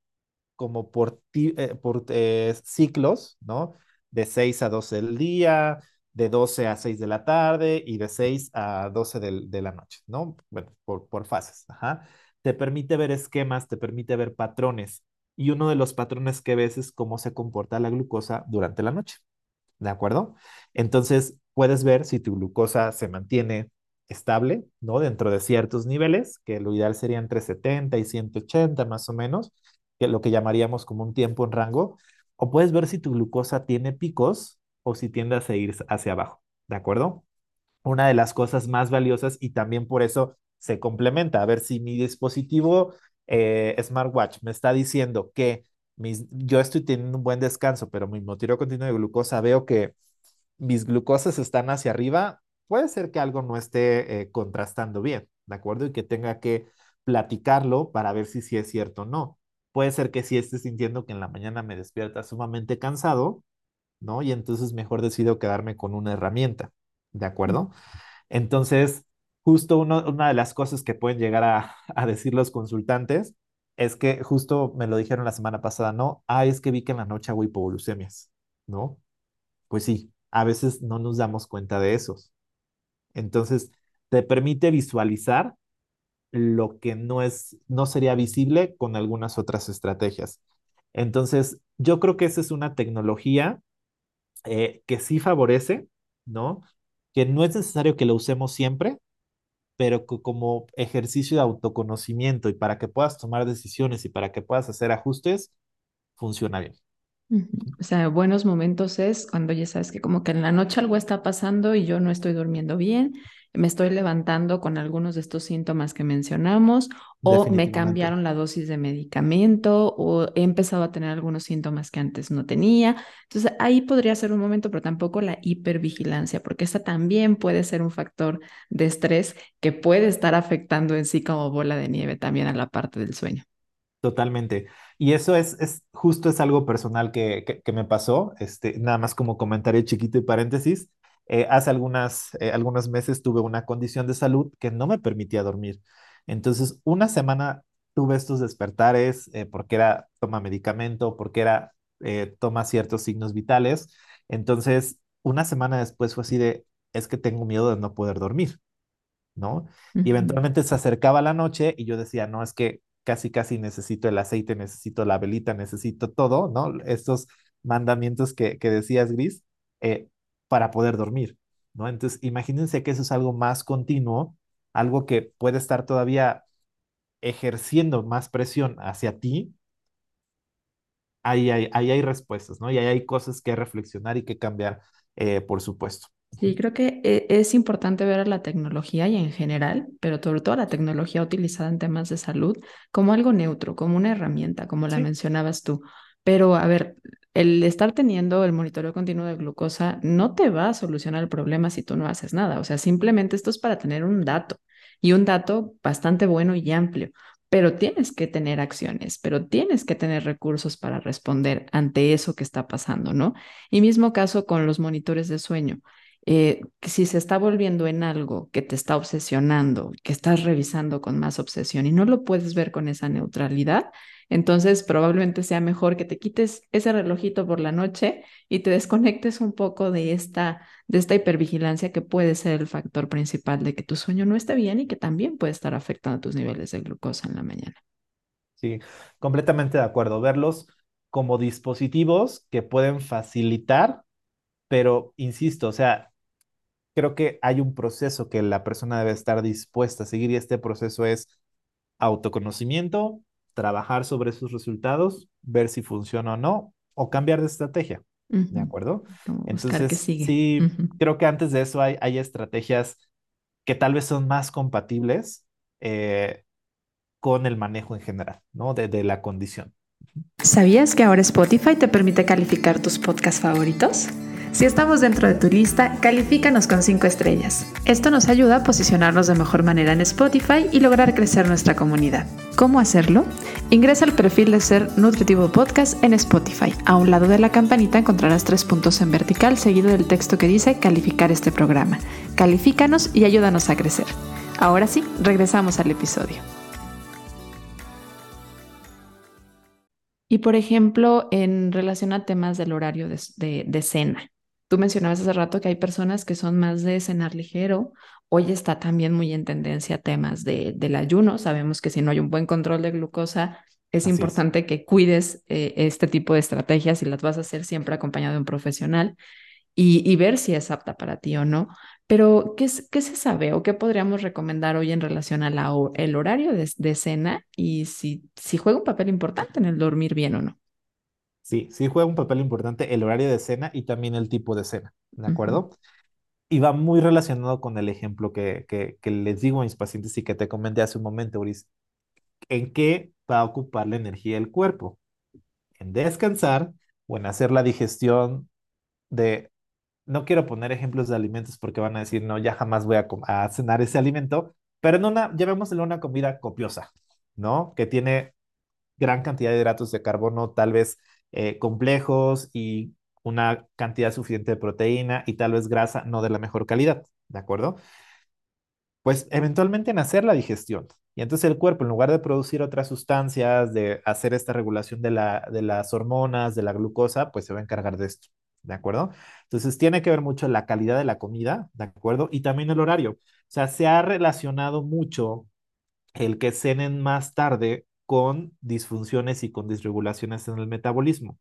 como por, eh, por eh, ciclos, ¿no? De 6 a 12 del día, de 12 a 6 de la tarde y de 6 a 12 de, la noche, ¿no? Bueno, por, por fases, ajá. Te permite ver esquemas, te permite ver patrones y uno de los patrones que ves es cómo se comporta la glucosa durante la noche. ¿De acuerdo? Entonces, puedes ver si tu glucosa se mantiene estable, ¿no? Dentro de ciertos niveles, que lo ideal sería entre 70 y 180 más o menos, que lo que llamaríamos como un tiempo en rango, o puedes ver si tu glucosa tiene picos o si tiende a seguir hacia abajo, ¿de acuerdo? Una de las cosas más valiosas y también por eso se complementa, a ver si mi dispositivo eh, smartwatch me está diciendo que mis, yo estoy teniendo un buen descanso, pero mi motivo continuo de glucosa veo que mis glucosas están hacia arriba, puede ser que algo no esté eh, contrastando bien, ¿de acuerdo? Y que tenga que platicarlo para ver si sí es cierto o no. Puede ser que sí esté sintiendo que en la mañana me despierta sumamente cansado, ¿no? Y entonces mejor decido quedarme con una herramienta, ¿de acuerdo? Entonces, justo una de las cosas que pueden llegar a, decir los consultantes es que justo me lo dijeron la semana pasada, ¿no? Ah, es que vi que en la noche hago hipoglucemias, ¿no? Pues sí, a veces no nos damos cuenta de esos. Entonces, te permite visualizar lo que no es, no sería visible con algunas otras estrategias. Entonces, yo creo que esa es una tecnología eh, que sí favorece, ¿no? Que no es necesario que lo usemos siempre, pero como ejercicio de autoconocimiento y para que puedas tomar decisiones y para que puedas hacer ajustes, funciona bien. O sea, buenos momentos es cuando ya sabes que como que en la noche algo está pasando y yo no estoy durmiendo bien, me estoy levantando con algunos de estos síntomas que mencionamos o me cambiaron la dosis de medicamento o he empezado a tener algunos síntomas que antes no tenía. Entonces ahí podría ser un momento, pero tampoco la hipervigilancia, porque esta también puede ser un factor de estrés que puede estar afectando en sí como bola de nieve también a la parte del sueño. Totalmente. Y eso es, es justo es algo personal que, que, me pasó, este, nada más como comentario chiquito y paréntesis. Eh, hace algunas, eh, algunos meses tuve una condición de salud que no me permitía dormir. Entonces, una semana tuve estos despertares eh, porque era toma medicamento, porque era toma ciertos signos vitales. Entonces, una semana después fue así de, es que tengo miedo de no poder dormir, ¿no? Y eventualmente se acercaba la noche y yo decía, no, es que casi, casi necesito el aceite, necesito la velita, necesito todo, ¿no? Estos mandamientos que, que decías, Gris, eh, para poder dormir, ¿no? Entonces, imagínense que eso es algo más continuo, algo que puede estar todavía ejerciendo más presión hacia ti. Ahí hay, ahí hay respuestas, ¿no? Y ahí hay cosas que reflexionar y que cambiar, eh, por supuesto. Sí, creo que e, es importante ver a la tecnología y en general, pero sobre todo a la tecnología utilizada en temas de salud como algo neutro, como una herramienta, como la mencionabas tú. Pero a ver, el estar teniendo el monitoreo continuo de glucosa no te va a solucionar el problema si tú no haces nada. O sea, simplemente esto es para tener un dato y un dato bastante bueno y amplio pero tienes que tener acciones, pero tienes que tener recursos para responder ante eso que está pasando, ¿no? Y mismo caso con los monitores de sueño. Eh, si se está volviendo en algo que te está obsesionando, que estás revisando con más obsesión y no lo puedes ver con esa neutralidad, entonces probablemente sea mejor que te quites ese relojito por la noche y te desconectes un poco de esta, de esta hipervigilancia que puede ser el factor principal de que tu sueño no esté bien y que también puede estar afectando tus niveles de glucosa en la mañana. Sí, completamente de acuerdo. Verlos como dispositivos que pueden facilitar, pero insisto, o sea, creo que hay un proceso que la persona debe estar dispuesta a seguir y este proceso es autoconocimiento, trabajar sobre sus resultados, ver si funciona o no, o cambiar de estrategia. ¿De acuerdo? Entonces, sí, creo que antes de eso hay, hay estrategias que tal vez son más compatibles eh, con el manejo en general, ¿no? De, de la condición. ¿Sabías que ahora Spotify te permite calificar tus podcasts favoritos? Si estamos dentro de tu lista, califícanos con 5 estrellas. Esto nos ayuda a posicionarnos de mejor manera en Spotify y lograr crecer nuestra comunidad. ¿Cómo hacerlo? Ingresa al perfil de Ser Nutritivo Podcast en Spotify. A un lado de la campanita encontrarás tres puntos en vertical seguido del texto que dice calificar este programa. Califícanos y ayúdanos a crecer. Ahora sí, regresamos al episodio. Y por ejemplo, en relación a temas del horario de, de cena, Tú mencionabas hace rato que hay personas que son más de cenar ligero. Hoy está también muy en tendencia temas de, del ayuno. Sabemos que si no hay un buen control de glucosa, es importante que cuides eh, este tipo de estrategias y las vas a hacer siempre acompañado de un profesional y, ver si es apta para ti o no. Pero, ¿qué, qué se sabe o qué podríamos recomendar hoy en relación al el horario de, de, cena y si, si juega un papel importante en el dormir bien o no? Sí, sí juega un papel importante el horario de cena y también el tipo de cena, ¿de acuerdo? Y va muy relacionado con el ejemplo que, que, que, les digo a mis pacientes y que te comenté hace un momento, Uris. ¿En qué va a ocupar la energía del cuerpo? En descansar o en hacer la digestión de... No quiero poner ejemplos de alimentos porque van a decir, no, ya jamás voy a, a cenar ese alimento, pero en una, llevémosle una comida copiosa, ¿no? Que tiene gran cantidad de hidratos de carbono, tal vez eh, complejos y una cantidad suficiente de proteína y tal vez grasa no de la mejor calidad, ¿de acuerdo? Pues eventualmente en hacer la digestión. Y entonces el cuerpo, en lugar de producir otras sustancias, de hacer esta regulación de, la, de las hormonas, de la glucosa, pues se va a encargar de esto, ¿de acuerdo? Entonces tiene que ver mucho la calidad de la comida, ¿de acuerdo? Y también el horario. O sea, se ha relacionado mucho el que cenen más tarde con disfunciones y con disregulaciones en el metabolismo.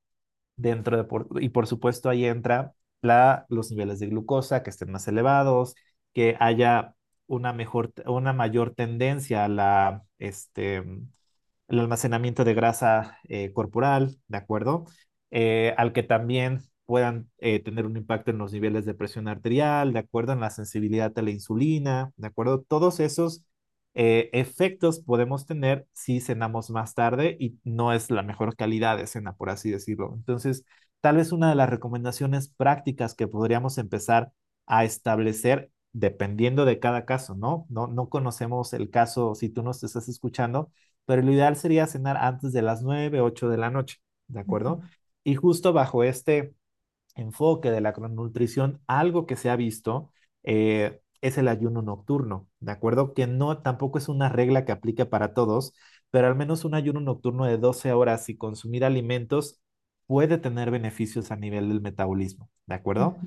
Dentro de, y por supuesto ahí entra la, los niveles de glucosa que estén más elevados, que haya una mejor, una mayor tendencia a la, este, el almacenamiento de grasa eh, corporal, ¿de acuerdo? Eh, al que también puedan eh, tener un impacto en los niveles de presión arterial, ¿de acuerdo? En la sensibilidad a la insulina, ¿de acuerdo? Todos esos eh, efectos podemos tener si cenamos más tarde y no es la mejor calidad de cena, por así decirlo. Entonces, tal vez una de las recomendaciones prácticas que podríamos empezar a establecer dependiendo de cada caso, ¿no? No, no conocemos el caso si tú nos estás escuchando, pero lo ideal sería cenar antes de las 9, 8 de la noche, ¿de acuerdo? Y justo bajo este enfoque de la crononutrición, algo que se ha visto eh, es el ayuno nocturno, ¿de acuerdo? Que no tampoco es una regla que aplique para todos, pero al menos un ayuno nocturno de 12 horas y consumir alimentos puede tener beneficios a nivel del metabolismo, ¿de acuerdo?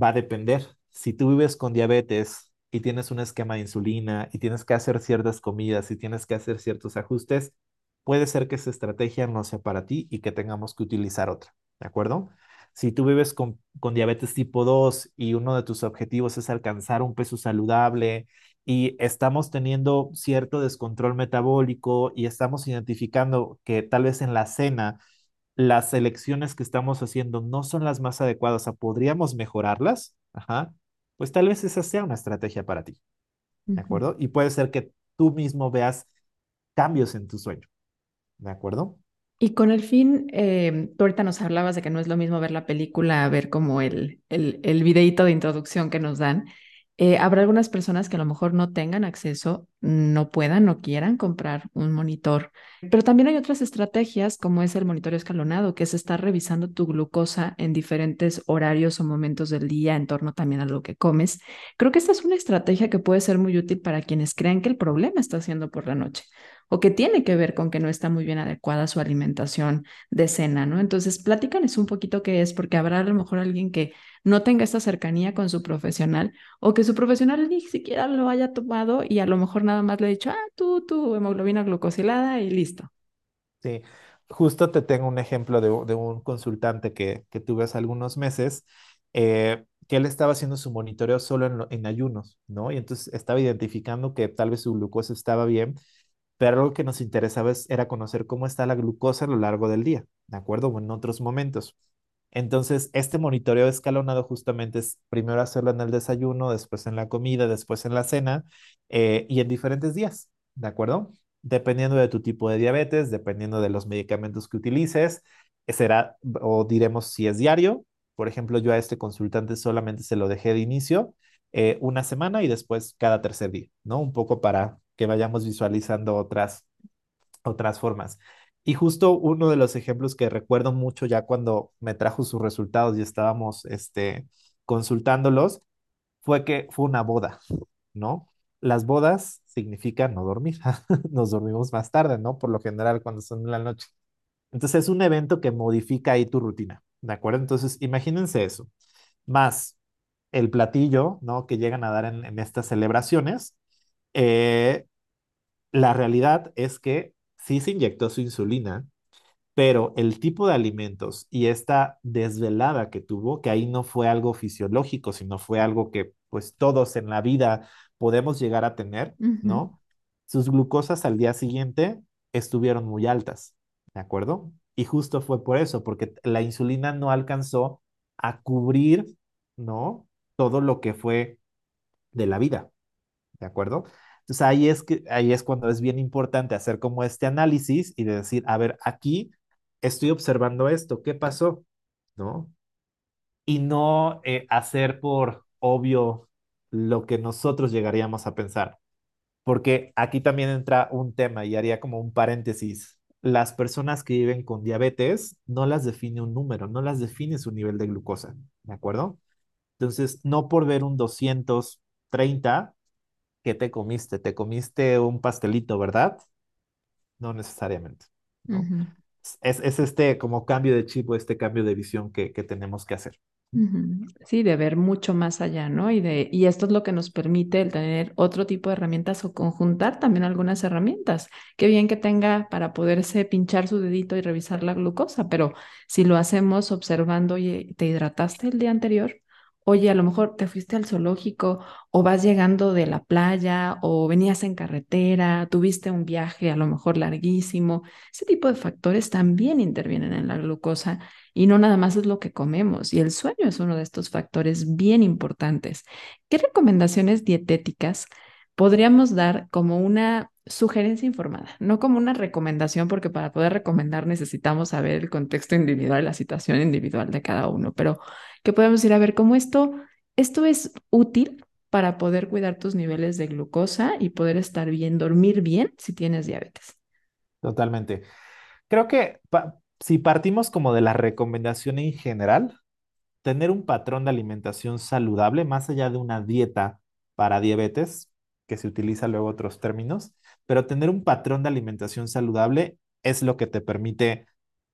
Va a depender. Si tú vives con diabetes y tienes un esquema de insulina y tienes que hacer ciertas comidas y tienes que hacer ciertos ajustes, puede ser que esa estrategia no sea para ti y que tengamos que utilizar otra, ¿de acuerdo? Si tú vives con, diabetes tipo 2 y uno de tus objetivos es alcanzar un peso saludable y estamos teniendo cierto descontrol metabólico y estamos identificando que tal vez en la cena las elecciones que estamos haciendo no son las más adecuadas, o podríamos mejorarlas, Ajá. pues tal vez esa sea una estrategia para ti. ¿De acuerdo? Y puede ser que tú mismo veas cambios en tu sueño. ¿De acuerdo? Y con el fin, eh, tú ahorita nos hablabas de que no es lo mismo ver la película ver como el, el, el de introducción que nos dan. Eh, habrá algunas personas que a lo mejor no tengan acceso, no puedan, no quieran comprar un monitor, pero también hay otras estrategias como es el monitoreo escalonado, que es estar revisando tu glucosa en diferentes horarios o momentos del día en torno también a lo que comes. Creo que esta es una estrategia que puede ser muy útil para quienes crean que el problema está haciendo por la noche o que tiene que ver con que no está muy bien adecuada su alimentación de cena, ¿no? Entonces, platícanos un poquito qué es, porque habrá a lo mejor alguien que no tenga esta cercanía con su profesional o que su profesional ni siquiera lo haya tomado y a lo mejor nada más le ha dicho, ah, tú, tu hemoglobina glucosilada y listo. Sí, justo te tengo un ejemplo de, un consultante que, que tuve hace algunos meses. Eh, que él estaba haciendo su monitoreo solo en, en ayunos, ¿no? Y entonces estaba identificando que tal vez su glucosa estaba bien, pero algo que nos interesaba era conocer cómo está la glucosa a lo largo del día, ¿de acuerdo? O en otros momentos. Entonces, este monitoreo escalonado justamente es primero hacerlo en el desayuno, después en la comida, después en la cena eh, y en diferentes días, ¿de acuerdo? Dependiendo de tu tipo de diabetes, dependiendo de los medicamentos que utilices, será o diremos si es diario. Por ejemplo, yo a este consultante solamente se lo dejé de inicio eh, una semana y después cada tercer día, ¿no? Un poco para que vayamos visualizando otras, otras formas. Y justo uno de los ejemplos que recuerdo mucho ya cuando me trajo sus resultados y estábamos este, consultándolos fue que fue una boda, ¿no? Las bodas significan no dormir. Nos dormimos más tarde, ¿no? Por lo general cuando son en la noche. Entonces es un evento que modifica ahí tu rutina, ¿de acuerdo? Entonces imagínense eso, más el platillo, ¿no? Que llegan a dar en, estas celebraciones. Eh, la realidad es que sí se inyectó su insulina, pero el tipo de alimentos y esta desvelada que tuvo, que ahí no fue algo fisiológico, sino fue algo que pues todos en la vida podemos llegar a tener, ¿no? Sus glucosas al día siguiente estuvieron muy altas, ¿de acuerdo? Y justo fue por eso, porque la insulina no alcanzó a cubrir, ¿no? Todo lo que fue de la vida, ¿de acuerdo? Entonces ahí es, que, ahí es cuando es bien importante hacer como este análisis y de decir, a ver, aquí estoy observando esto, ¿qué pasó? ¿No? Y no eh, hacer por obvio lo que nosotros llegaríamos a pensar. Porque aquí también entra un tema y haría como un paréntesis. Las personas que viven con diabetes no las define un número, no las define su nivel de glucosa, ¿de acuerdo? Entonces, no por ver un 230 ¿qué te comiste? ¿Te comiste un pastelito, verdad? No necesariamente. ¿no? es, es, este como cambio de chip o este cambio de visión que, que tenemos que hacer. Sí, de ver mucho más allá, ¿no? Y, de, y esto es lo que nos permite el tener otro tipo de herramientas o conjuntar también algunas herramientas. Qué bien que tenga para poderse pinchar su dedito y revisar la glucosa, pero si lo hacemos observando, y ¿te hidrataste el día anterior? Oye, a lo mejor te fuiste al zoológico o vas llegando de la playa o venías en carretera, tuviste un viaje a lo mejor larguísimo. Ese tipo de factores también intervienen en la glucosa y no nada más es lo que comemos. Y el sueño es uno de estos factores bien importantes. ¿Qué recomendaciones dietéticas podríamos dar como una sugerencia informada, no como una recomendación, porque para poder recomendar necesitamos saber el contexto individual, la situación individual de cada uno, pero que podemos ir a ver cómo esto, esto es útil para poder cuidar tus niveles de glucosa y poder estar bien, dormir bien si tienes diabetes. Totalmente. Creo que si partimos como de la recomendación en general, tener un patrón de alimentación saludable, más allá de una dieta para diabetes, que se utiliza luego otros términos, pero tener un patrón de alimentación saludable es lo que te permite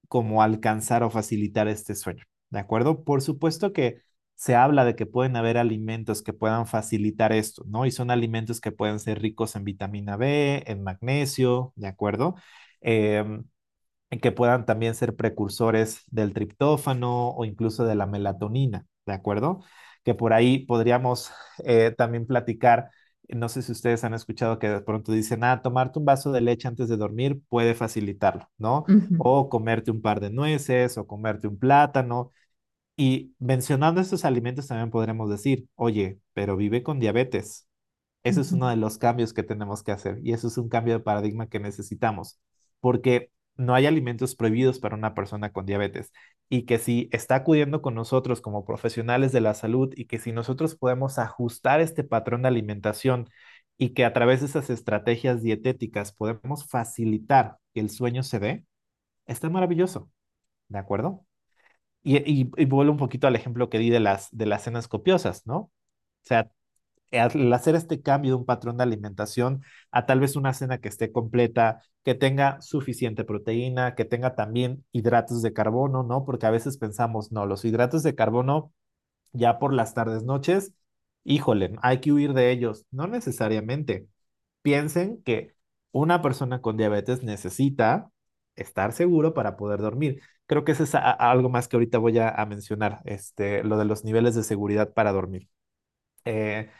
como alcanzar o facilitar este sueño, ¿de acuerdo? Por supuesto que se habla de que pueden haber alimentos que puedan facilitar esto, ¿no? Y son alimentos que pueden ser ricos en vitamina B, en magnesio, ¿de acuerdo? Eh, que puedan también ser precursores del triptófano o incluso de la melatonina, ¿de acuerdo? Que por ahí podríamos eh, también platicar no sé si ustedes han escuchado que de pronto dicen, ah, tomarte un vaso de leche antes de dormir puede facilitarlo, ¿no? O comerte un par de nueces o comerte un plátano. Y mencionando estos alimentos también podremos decir, oye, pero vive con diabetes. Eso es uno de los cambios que tenemos que hacer y eso es un cambio de paradigma que necesitamos, porque no hay alimentos prohibidos para una persona con diabetes y que si está acudiendo con nosotros como profesionales de la salud y que si nosotros podemos ajustar este patrón de alimentación y que a través de esas estrategias dietéticas podemos facilitar que el sueño se dé, está maravilloso, ¿de acuerdo? Y, vuelvo un poquito al ejemplo que di de las, de las cenas copiosas, ¿no? O sea, hacer este cambio de un patrón de alimentación a tal vez una cena que esté completa, que tenga suficiente proteína, que tenga también hidratos de carbono, ¿no? Porque a veces pensamos, no, los hidratos de carbono ya por las tardes, noches, híjole, hay que huir de ellos. No necesariamente. Piensen que una persona con diabetes necesita estar seguro para poder dormir. Creo que eso es algo más que ahorita voy a, mencionar, este, lo de los niveles de seguridad para dormir. Eh,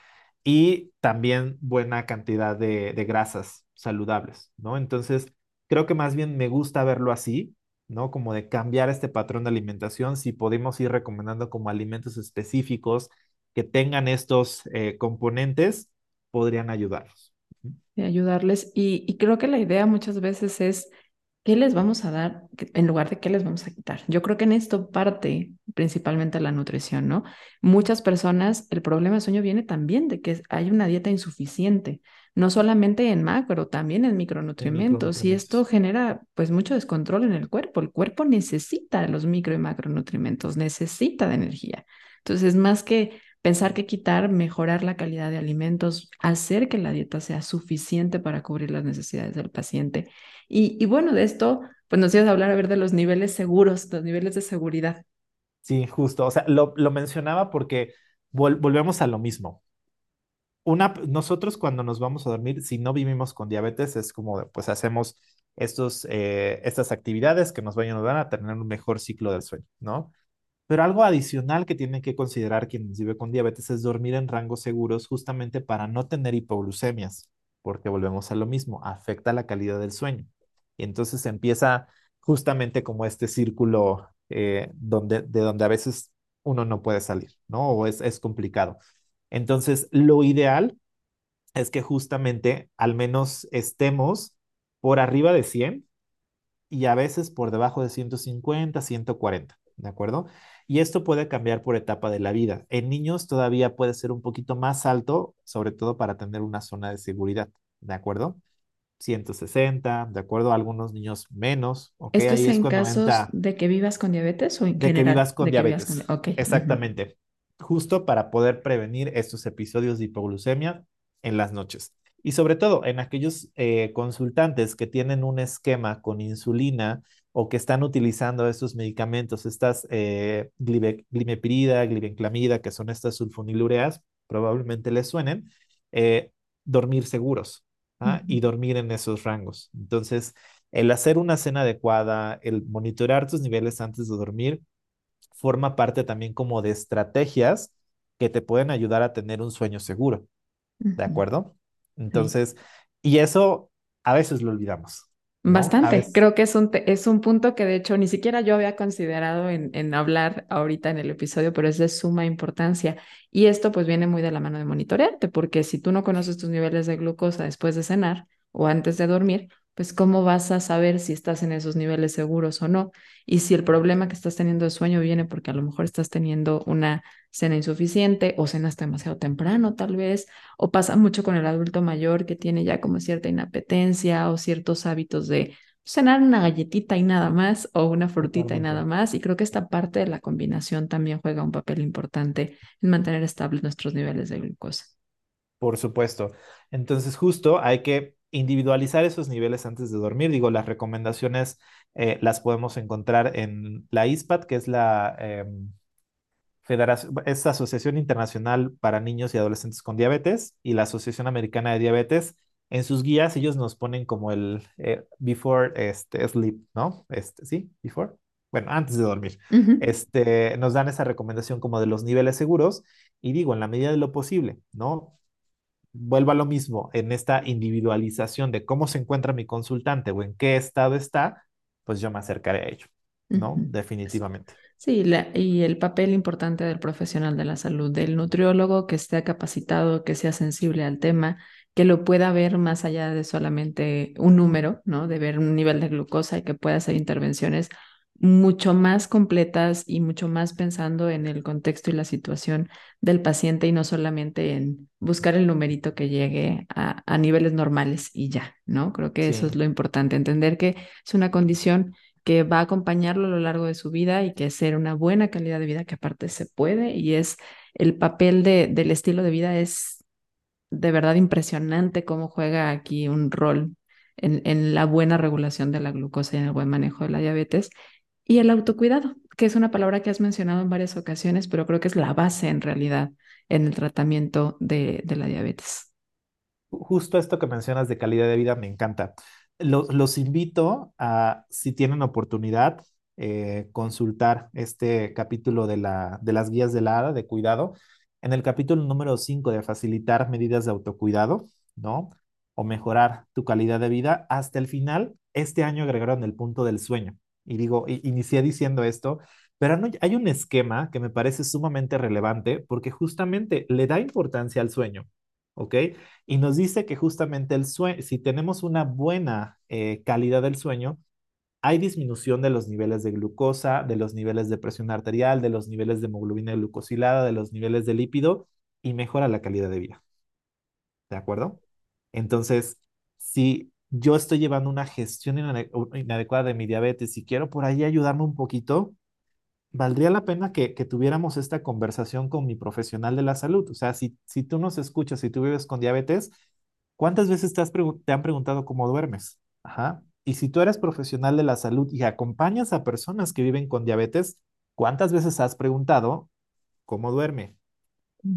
y también buena cantidad de, grasas saludables, ¿no? Entonces, creo que más bien me gusta verlo así, ¿no? Como de cambiar este patrón de alimentación, si podemos ir recomendando como alimentos específicos que tengan estos eh, componentes, podrían ayudarlos. De ayudarles. Y, y creo que la idea muchas veces es ¿qué les vamos a dar en lugar de qué les vamos a quitar? Yo creo que en esto parte principalmente la nutrición, ¿no? Muchas personas, el problema de sueño viene también de que hay una dieta insuficiente, no solamente en macro, también en micronutrientes, y esto genera pues mucho descontrol en el cuerpo. El cuerpo necesita los micro y macronutrientes, necesita de energía. Entonces, más que pensar que quitar, mejorar la calidad de alimentos, hacer que la dieta sea suficiente para cubrir las necesidades del paciente y, bueno, de esto, pues nos ibas a hablar a ver de los niveles seguros, los niveles de seguridad. Sí, justo. O sea, lo, lo mencionaba porque volvemos a lo mismo. Una, nosotros cuando nos vamos a dormir, si no vivimos con diabetes, es como, pues hacemos estos, eh, estas actividades que nos vayan a ayudar a tener un mejor ciclo del sueño, ¿no? Pero algo adicional que tienen que considerar quienes viven con diabetes es dormir en rangos seguros justamente para no tener hipoglucemias, porque volvemos a lo mismo, afecta la calidad del sueño. Y entonces empieza justamente como este círculo eh, donde, de donde a veces uno no puede salir, ¿no? O es, es complicado. Entonces, lo ideal es que justamente al menos estemos por arriba de 100 y a veces por debajo de 150, 140, ¿de acuerdo? Y esto puede cambiar por etapa de la vida. En niños todavía puede ser un poquito más alto, sobre todo para tener una zona de seguridad, ¿de acuerdo? 160, de acuerdo algunos niños menos. ¿okay? ¿Esto es en casos de que vivas con diabetes o en de Que vivas con diabetes. Exactamente. Justo para poder prevenir estos episodios de hipoglucemia en las noches. Y sobre todo en aquellos eh, consultantes que tienen un esquema con insulina o que están utilizando estos medicamentos, estas eh, glimepirida, glibenclamida, que son estas sulfonilureas, probablemente les suenen, eh, dormir seguros. ¿ah? y dormir en esos rangos. Entonces, el hacer una cena adecuada, el monitorear tus niveles antes de dormir, forma parte también como de estrategias que te pueden ayudar a tener un sueño seguro. ¿De acuerdo? Entonces, y eso a veces lo olvidamos. Bastante. Creo que es un, es un punto que de hecho ni siquiera yo había considerado en, en hablar ahorita en el episodio, pero es de suma importancia. Y esto pues viene muy de la mano de monitorearte, porque si tú no conoces tus niveles de glucosa después de cenar o antes de dormir, pues cómo vas a saber si estás en esos niveles seguros o no. Y si el problema que estás teniendo de sueño viene porque a lo mejor estás teniendo una cena insuficiente o cenas demasiado temprano tal vez, o pasa mucho con el adulto mayor que tiene ya como cierta inapetencia o ciertos hábitos de cenar una galletita y nada más o una frutita y nada más. Y creo que esta parte de la combinación también juega un papel importante en mantener estables nuestros niveles de glucosa. Por supuesto. Entonces justo hay que individualizar esos niveles antes de dormir. Digo, las recomendaciones eh, las podemos encontrar en la ISPAD, que es la em, Federación, es Asociación Internacional para Niños y Adolescentes con Diabetes y la Asociación Americana de Diabetes. En sus guías ellos nos ponen como el eh, before este, sleep, ¿no? Este, sí, before. Bueno, antes de dormir. Este, nos dan esa recomendación como de los niveles seguros y digo, en la medida de lo posible, ¿no? Vuelvo a lo mismo, en esta individualización de cómo se encuentra mi consultante o en qué estado está, pues yo me acercaré a ello, ¿no? Definitivamente. Sí, y el papel importante del profesional de la salud, del nutriólogo que esté capacitado, que sea sensible al tema, que lo pueda ver más allá de solamente un número, ¿no? De ver un nivel de glucosa y que pueda hacer intervenciones mucho más completas y mucho más pensando en el contexto y la situación del paciente y no solamente en buscar el numerito que llegue a, a niveles normales y ya, ¿no? Creo que eso es lo importante, entender que es una condición que va a acompañarlo a lo largo de su vida y que ser una buena calidad de vida que aparte se puede y es el papel de, del estilo de vida es de verdad impresionante cómo juega aquí un rol en, en la buena regulación de la glucosa y en el buen manejo de la diabetes y el autocuidado, que es una palabra que has mencionado en varias ocasiones, pero creo que es la base en realidad en el tratamiento de, la diabetes. Justo esto que mencionas de calidad de vida me encanta. Los, invito a, si tienen oportunidad, eh, consultar este capítulo de, la, de las guías de la ADA de cuidado. En el capítulo número 5 de facilitar medidas de autocuidado, ¿no? o mejorar tu calidad de vida. Hasta el final, este año agregaron el punto del sueño. Y digo, inicié diciendo esto, pero hay un esquema que me parece sumamente relevante porque justamente le da importancia al sueño. ¿ok? Y nos dice que justamente el sueño, si tenemos una buena eh, calidad del sueño, hay disminución de los niveles de glucosa, de los niveles de presión arterial, de los niveles de hemoglobina glucosilada, de los niveles de lípido y mejora la calidad de vida. ¿De acuerdo? Entonces, si yo estoy llevando una gestión inadecuada de mi diabetes y quiero por ahí ayudarme un poquito, valdría la pena que, tuviéramos esta conversación con mi profesional de la salud. O sea, si, si tú nos escuchas, y tú vives con diabetes, ¿cuántas veces te, has te han preguntado cómo duermes? Ajá. Y si tú eres profesional de la salud y acompañas a personas que viven con diabetes, ¿cuántas veces has preguntado cómo duerme?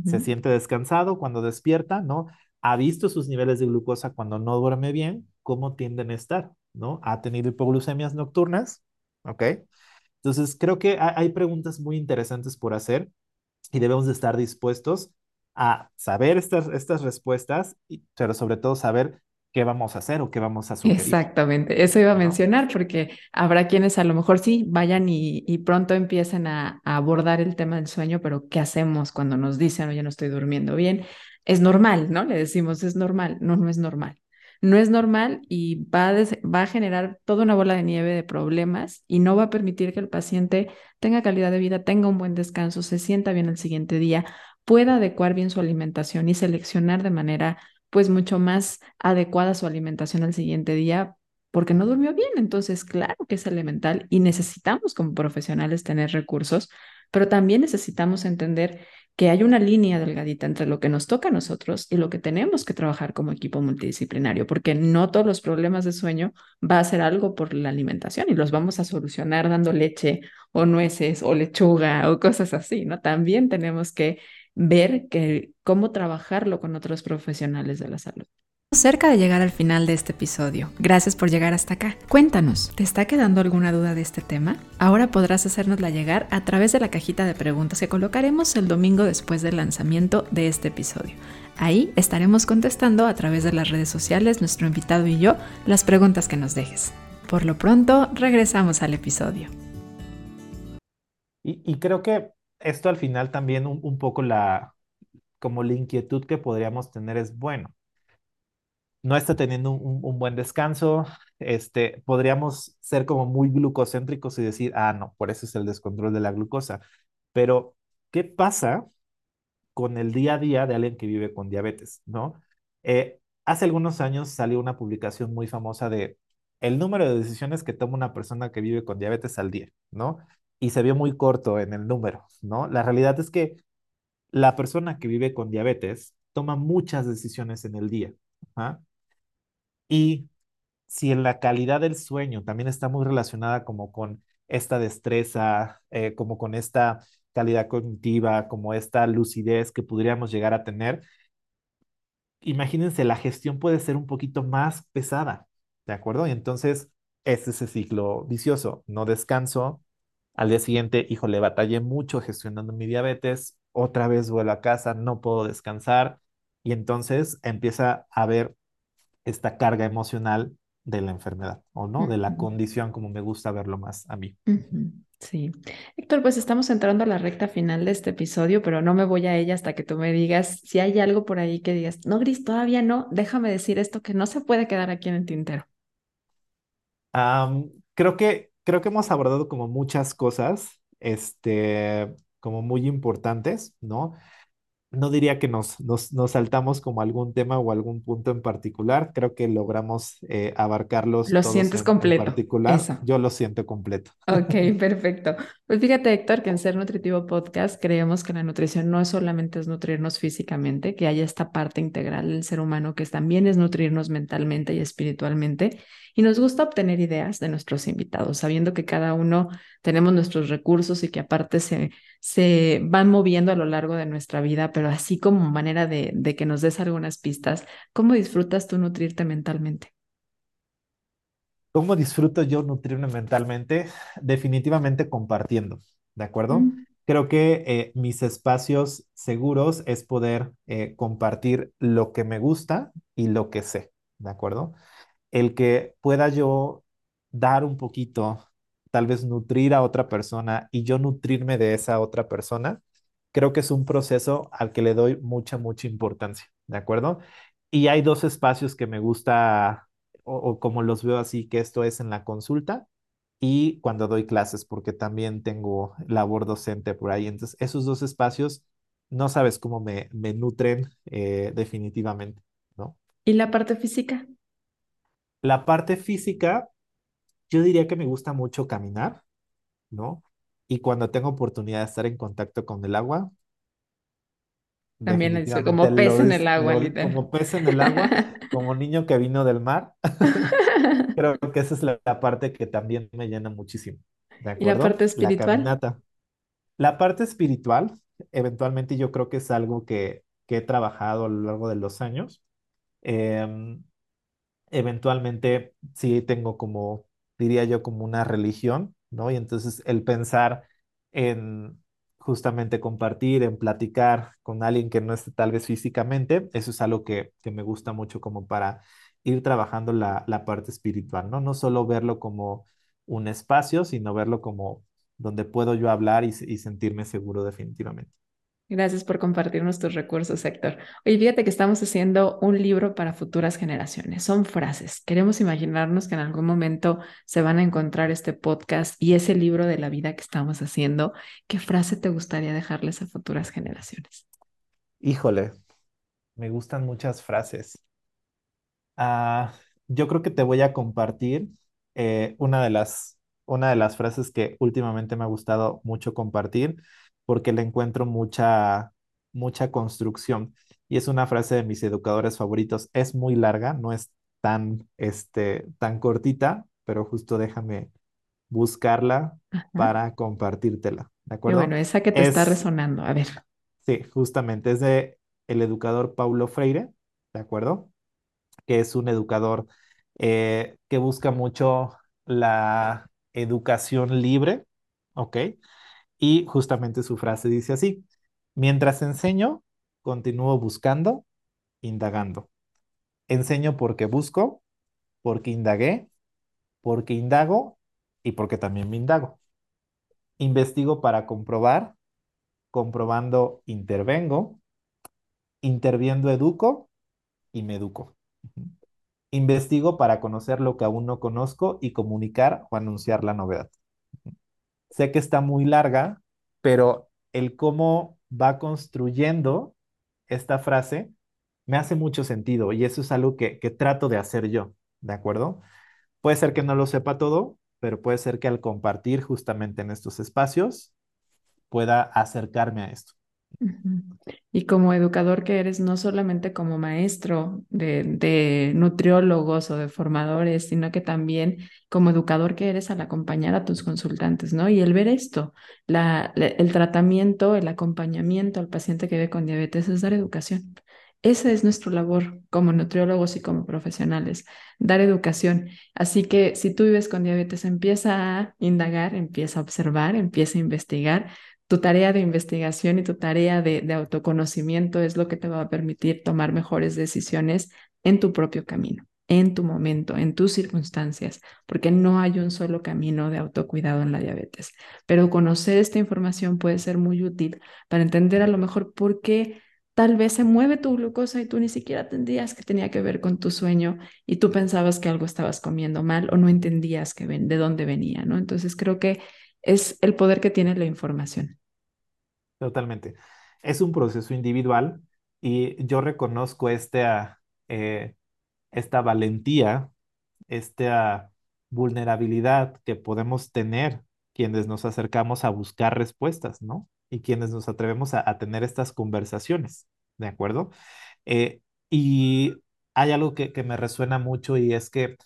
¿Se siente descansado cuando despierta? ¿No? ¿Ha visto sus niveles de glucosa cuando no duerme bien? ¿Cómo tienden a estar? ¿No? ¿Ha tenido hipoglucemias nocturnas? ¿Ok? Entonces, creo que hay preguntas muy interesantes por hacer y debemos de estar dispuestos a saber estas, estas respuestas, pero sobre todo saber qué vamos a hacer o qué vamos a sugerir. Exactamente, eso iba a mencionar porque habrá quienes a lo mejor sí vayan y, pronto empiecen a, a, abordar el tema del sueño, pero ¿qué hacemos cuando nos dicen, oye, no estoy durmiendo bien? Es normal, ¿no? Le decimos, es normal. No, no es normal no es normal y va a, va a generar toda una bola de nieve de problemas y no va a permitir que el paciente tenga calidad de vida, tenga un buen descanso, se sienta bien el siguiente día, pueda adecuar bien su alimentación y seleccionar de manera pues mucho más adecuada su alimentación al siguiente día porque no durmió bien. Entonces, claro que es elemental y necesitamos como profesionales tener recursos, pero también necesitamos entender que hay una línea delgadita entre lo que nos toca a nosotros y lo que tenemos que trabajar como equipo multidisciplinario, porque no todos los problemas de sueño va a ser algo por la alimentación y los vamos a solucionar dando leche o nueces o lechuga o cosas así, ¿no? También tenemos que ver que, cómo trabajarlo con otros profesionales de la salud cerca de llegar al final de este episodio. Gracias por llegar hasta acá. Cuéntanos, ¿te está quedando alguna duda de este tema? Ahora podrás hacérnosla llegar a través de la cajita de preguntas que colocaremos el domingo después del lanzamiento de este episodio. Ahí estaremos contestando a través de las redes sociales, nuestro invitado y yo, las preguntas que nos dejes. Por lo pronto, regresamos al episodio. Y, creo que esto al final también un, un poco la, como la inquietud que podríamos tener es, bueno, no está teniendo un, buen descanso, este, podríamos ser como muy glucocéntricos y decir, ah, no, por eso es el descontrol de la glucosa. Pero, ¿qué pasa con el día a día de alguien que vive con diabetes, no? Eh, hace algunos años salió una publicación muy famosa de el número de decisiones que toma una persona que vive con diabetes al día, ¿no? Y se vio muy corto en el número, ¿no? La realidad es que la persona que vive con diabetes toma muchas decisiones en el día. Y si en la calidad del sueño también está muy relacionada como con esta destreza, eh, como con esta calidad cognitiva, como esta lucidez que podríamos llegar a tener, imagínense, la gestión puede ser un poquito más pesada, ¿de acuerdo? Y entonces es ese ciclo vicioso, no descanso, al día siguiente, híjole, batallé mucho gestionando mi diabetes, otra vez vuelvo a casa, no puedo descansar, y entonces empieza a haber esta carga emocional de la enfermedad o no, de la condición como me gusta verlo más a mí. Sí. Héctor, pues estamos entrando a la recta final de este episodio, pero no me voy a ella hasta que tú me digas si hay algo por ahí que digas, no, Gris, todavía no, déjame decir esto que no se puede quedar aquí en el tintero. creo que, creo que hemos abordado como muchas cosas, este, como muy importantes, ¿no? No diría que nos, nos, saltamos como algún tema o algún punto en particular. Creo que logramos eh, abarcarlos. Lo sientes completo. particular. Yo lo siento completo. Ok, perfecto. Pues fíjate, Héctor, que en Ser Nutritivo Podcast creemos que la nutrición no es solamente es nutrirnos físicamente, que haya esta parte integral del ser humano que también es nutrirnos mentalmente y espiritualmente. Y nos gusta obtener ideas de nuestros invitados, sabiendo que cada uno tenemos nuestros recursos y que aparte se, se van moviendo a lo largo de nuestra vida, pero así como manera de, de que nos des algunas pistas, ¿cómo disfrutas tú nutrirte mentalmente? ¿Cómo disfruto yo nutrirme mentalmente? Definitivamente compartiendo, ¿de acuerdo? Mm. Creo que eh, mis espacios seguros es poder eh, compartir lo que me gusta y lo que sé, ¿de acuerdo? El que pueda yo dar un poquito, tal vez nutrir a otra persona y yo nutrirme de esa otra persona, creo que es un proceso al que le doy mucha, mucha importancia, ¿de acuerdo? Y hay dos espacios que me gusta, o, o como los veo así, que esto es en la consulta y cuando doy clases, porque también tengo labor docente por ahí. Entonces, esos dos espacios, no sabes cómo me, me nutren eh, definitivamente, ¿no? ¿Y la parte física? La parte física, yo diría que me gusta mucho caminar, ¿no? Y cuando tengo oportunidad de estar en contacto con el agua, También es definitivamente como pez lo, en el agua, lo literal. como pez en el agua, como niño que vino del mar. Creo que esa es la, la parte que también me llena muchísimo, ¿de ¿Y la acuerdo? parte La espiritual? caminata. La parte espiritual, eventualmente yo creo que es algo que, que he trabajado a lo largo de los años. Em, eventualmente sí tengo como, diría yo, como una religión, ¿no? Y entonces el pensar en justamente compartir, en platicar con alguien que no esté tal vez físicamente, eso es algo que, que me gusta mucho como para ir trabajando la, la parte espiritual, ¿no? No solo verlo como un espacio, sino verlo como donde puedo yo hablar y, y sentirme seguro definitivamente. Gracias por compartirnos tus recursos, Héctor. Oye, fíjate que estamos haciendo un libro para futuras generaciones. Son frases. Queremos imaginarnos que en algún momento se van a encontrar este podcast y ese libro de la vida que estamos haciendo. ¿Qué frase te gustaría dejarles a futuras generaciones? Híjole, me gustan muchas frases. Ah, yo creo que te voy a compartir eh, una de las, una de las frases que últimamente me ha gustado mucho compartir porque le encuentro mucha, mucha construcción. Y es una frase de mis educadores favoritos. Es muy larga, no es tan, este, tan cortita, pero justo déjame buscarla Ajá. para compartírtela. ¿De Y acuerdo? bueno, esa que te está Es, resonando. A ver. sí, justamente es de el educador Paulo Freire, ¿de acuerdo? que es un educador eh, que busca mucho la educación libre, ¿ok? Y justamente su frase dice así, mientras enseño, continúo buscando, indagando. Enseño porque busco, porque indagué, porque indago y porque también me indago. Investigo para comprobar, comprobando intervengo, interviendo educo y me educo. Investigo para conocer lo que aún no conozco y comunicar o anunciar la novedad. Sé que está muy larga, pero el cómo va construyendo esta frase me hace mucho sentido y eso es algo que, que trato de hacer yo, ¿de acuerdo? Puede ser que no lo sepa todo, pero puede ser que al compartir justamente en estos espacios pueda acercarme a esto. Y como educador que eres, no solamente como maestro de, nutriólogos o de formadores, sino que también como educador que eres al acompañar a tus consultantes, ¿no? Y el ver esto, el tratamiento, el acompañamiento al paciente que vive con diabetes es dar educación. Esa es nuestra labor como nutriólogos y como profesionales, dar educación. Así que si tú vives con diabetes, empieza a indagar, empieza a observar, empieza a investigar tu tarea de investigación y tu tarea de, autoconocimiento es lo que te va a permitir tomar mejores decisiones en tu propio camino, en tu momento, en tus circunstancias, porque no hay un solo camino de autocuidado en la diabetes. Pero conocer esta información puede ser muy útil para entender a lo mejor por qué tal vez se mueve tu glucosa y tú ni siquiera entendías que tenía que ver con tu sueño y tú pensabas que algo estabas comiendo mal o no entendías que ven, de dónde venía, ¿no? Entonces creo que es el poder que tiene la información. Totalmente. Es un proceso individual y yo reconozco esta, eh, esta valentía, esta vulnerabilidad que podemos tener quienes nos acercamos a buscar respuestas, ¿no? Y quienes nos atrevemos a, tener estas conversaciones, ¿de acuerdo? Eh, y hay algo que, que me resuena mucho y es que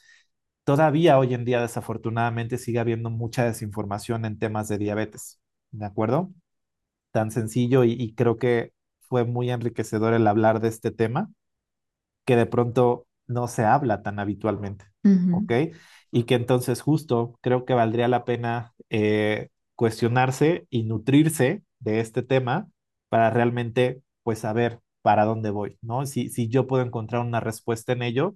todavía hoy en día, desafortunadamente, sigue habiendo mucha desinformación en temas de diabetes, ¿de acuerdo? Tan sencillo y, y creo que fue muy enriquecedor el hablar de este tema que de pronto no se habla tan habitualmente, ¿ok? Y que entonces justo creo que valdría la pena eh, cuestionarse y nutrirse de este tema para realmente pues saber para dónde voy, ¿no? Si, si yo puedo encontrar una respuesta en ello,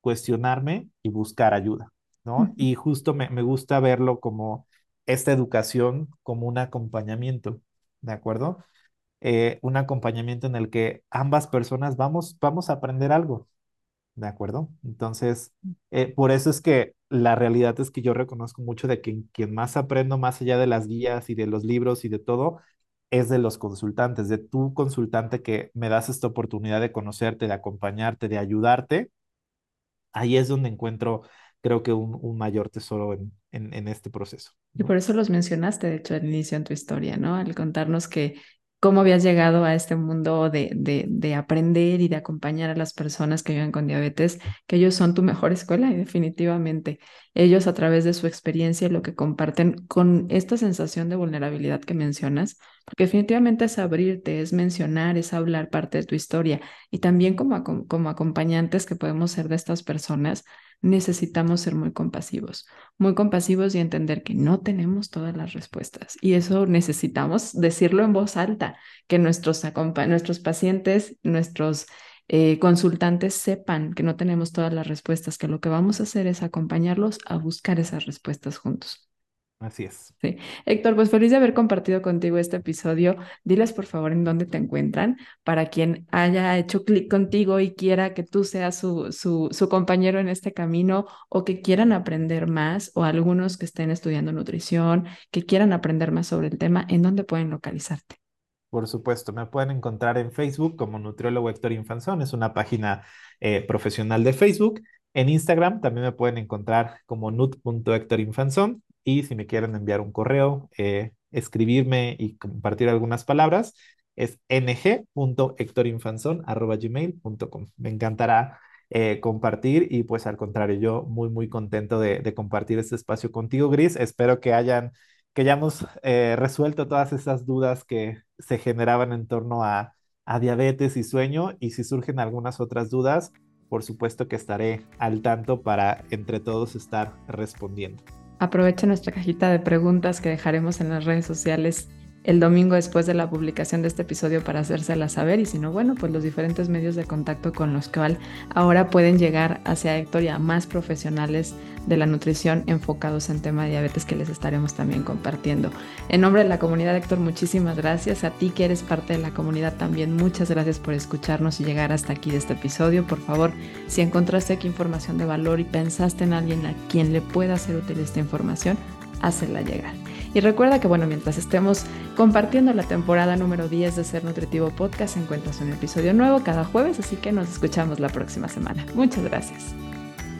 cuestionarme y buscar ayuda, ¿no? Y justo me, me gusta verlo como esta educación como un acompañamiento, ¿de acuerdo? Eh, un acompañamiento en el que ambas personas vamos, vamos a aprender algo, ¿de acuerdo? Entonces, eh, por eso es que la realidad es que yo reconozco mucho de que quien más aprendo, más allá de las guías y de los libros y de todo, es de los consultantes, de tu consultante que me das esta oportunidad de conocerte, de acompañarte, de ayudarte. Ahí es donde encuentro, creo que un, un mayor tesoro en, en, en este proceso. Y por eso los mencionaste, de hecho, al inicio en tu historia, ¿no? Al contarnos que cómo habías llegado a este mundo de, de, de, aprender y de acompañar a las personas que viven con diabetes, que ellos son tu mejor escuela y definitivamente ellos a través de su experiencia y lo que comparten con esta sensación de vulnerabilidad que mencionas, porque definitivamente es abrirte, es mencionar, es hablar parte de tu historia y también como, como acompañantes que podemos ser de estas personas, necesitamos ser muy compasivos, muy compasivos y entender que no tenemos todas las respuestas. Y eso necesitamos decirlo en voz alta, que nuestros, nuestros pacientes, nuestros eh, consultantes sepan que no tenemos todas las respuestas, que lo que vamos a hacer es acompañarlos a buscar esas respuestas juntos. Así es. Sí. Héctor, pues feliz de haber compartido contigo este episodio. Diles por favor en dónde te encuentran para quien haya hecho clic contigo y quiera que tú seas su, su, su, compañero en este camino o que quieran aprender más o algunos que estén estudiando nutrición, que quieran aprender más sobre el tema, ¿en dónde pueden localizarte? Por supuesto, me pueden encontrar en Facebook como Nutriólogo Héctor Infanzón, es una página eh, profesional de Facebook. En Instagram también me pueden encontrar como nut.hectorinfanzón y si me quieren enviar un correo, eh, escribirme y compartir algunas palabras, es ng.hectorinfanzon.gmail.com. Me encantará eh, compartir y pues al contrario, yo muy, muy contento de, compartir este espacio contigo, Gris. Espero que hayan, que hayamos eh, resuelto todas esas dudas que se generaban en torno a, a diabetes y sueño y si surgen algunas otras dudas, por supuesto que estaré al tanto para entre todos estar respondiendo. Aprovecha nuestra cajita de preguntas que dejaremos en las redes sociales el domingo después de la publicación de este episodio para hacérsela saber y si no, bueno, pues los diferentes medios de contacto con los que ahora pueden llegar hacia Héctor y a más profesionales de la nutrición enfocados en tema de diabetes que les estaremos también compartiendo. En nombre de la comunidad Héctor, muchísimas gracias. A ti que eres parte de la comunidad también, muchas gracias por escucharnos y llegar hasta aquí de este episodio. Por favor, si encontraste aquí información de valor y pensaste en alguien a quien le pueda ser útil esta información, hazla llegar. Y recuerda que, bueno, mientras estemos compartiendo la temporada número 10 de Ser Nutritivo Podcast, encuentras un episodio nuevo cada jueves, así que nos escuchamos la próxima semana. Muchas gracias.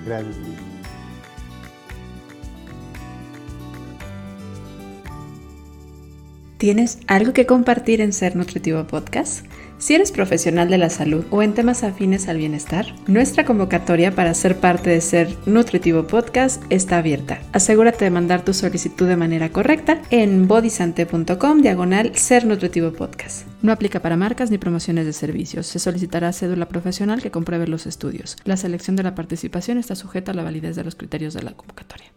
Gracias. ¿Tienes algo que compartir en Ser Nutritivo Podcast? Si eres profesional de la salud o en temas afines al bienestar, nuestra convocatoria para ser parte de Ser Nutritivo Podcast está abierta. Asegúrate de mandar tu solicitud de manera correcta en bodysante.com diagonal Ser Nutritivo Podcast. No aplica para marcas ni promociones de servicios. Se solicitará cédula profesional que compruebe los estudios. La selección de la participación está sujeta a la validez de los criterios de la convocatoria.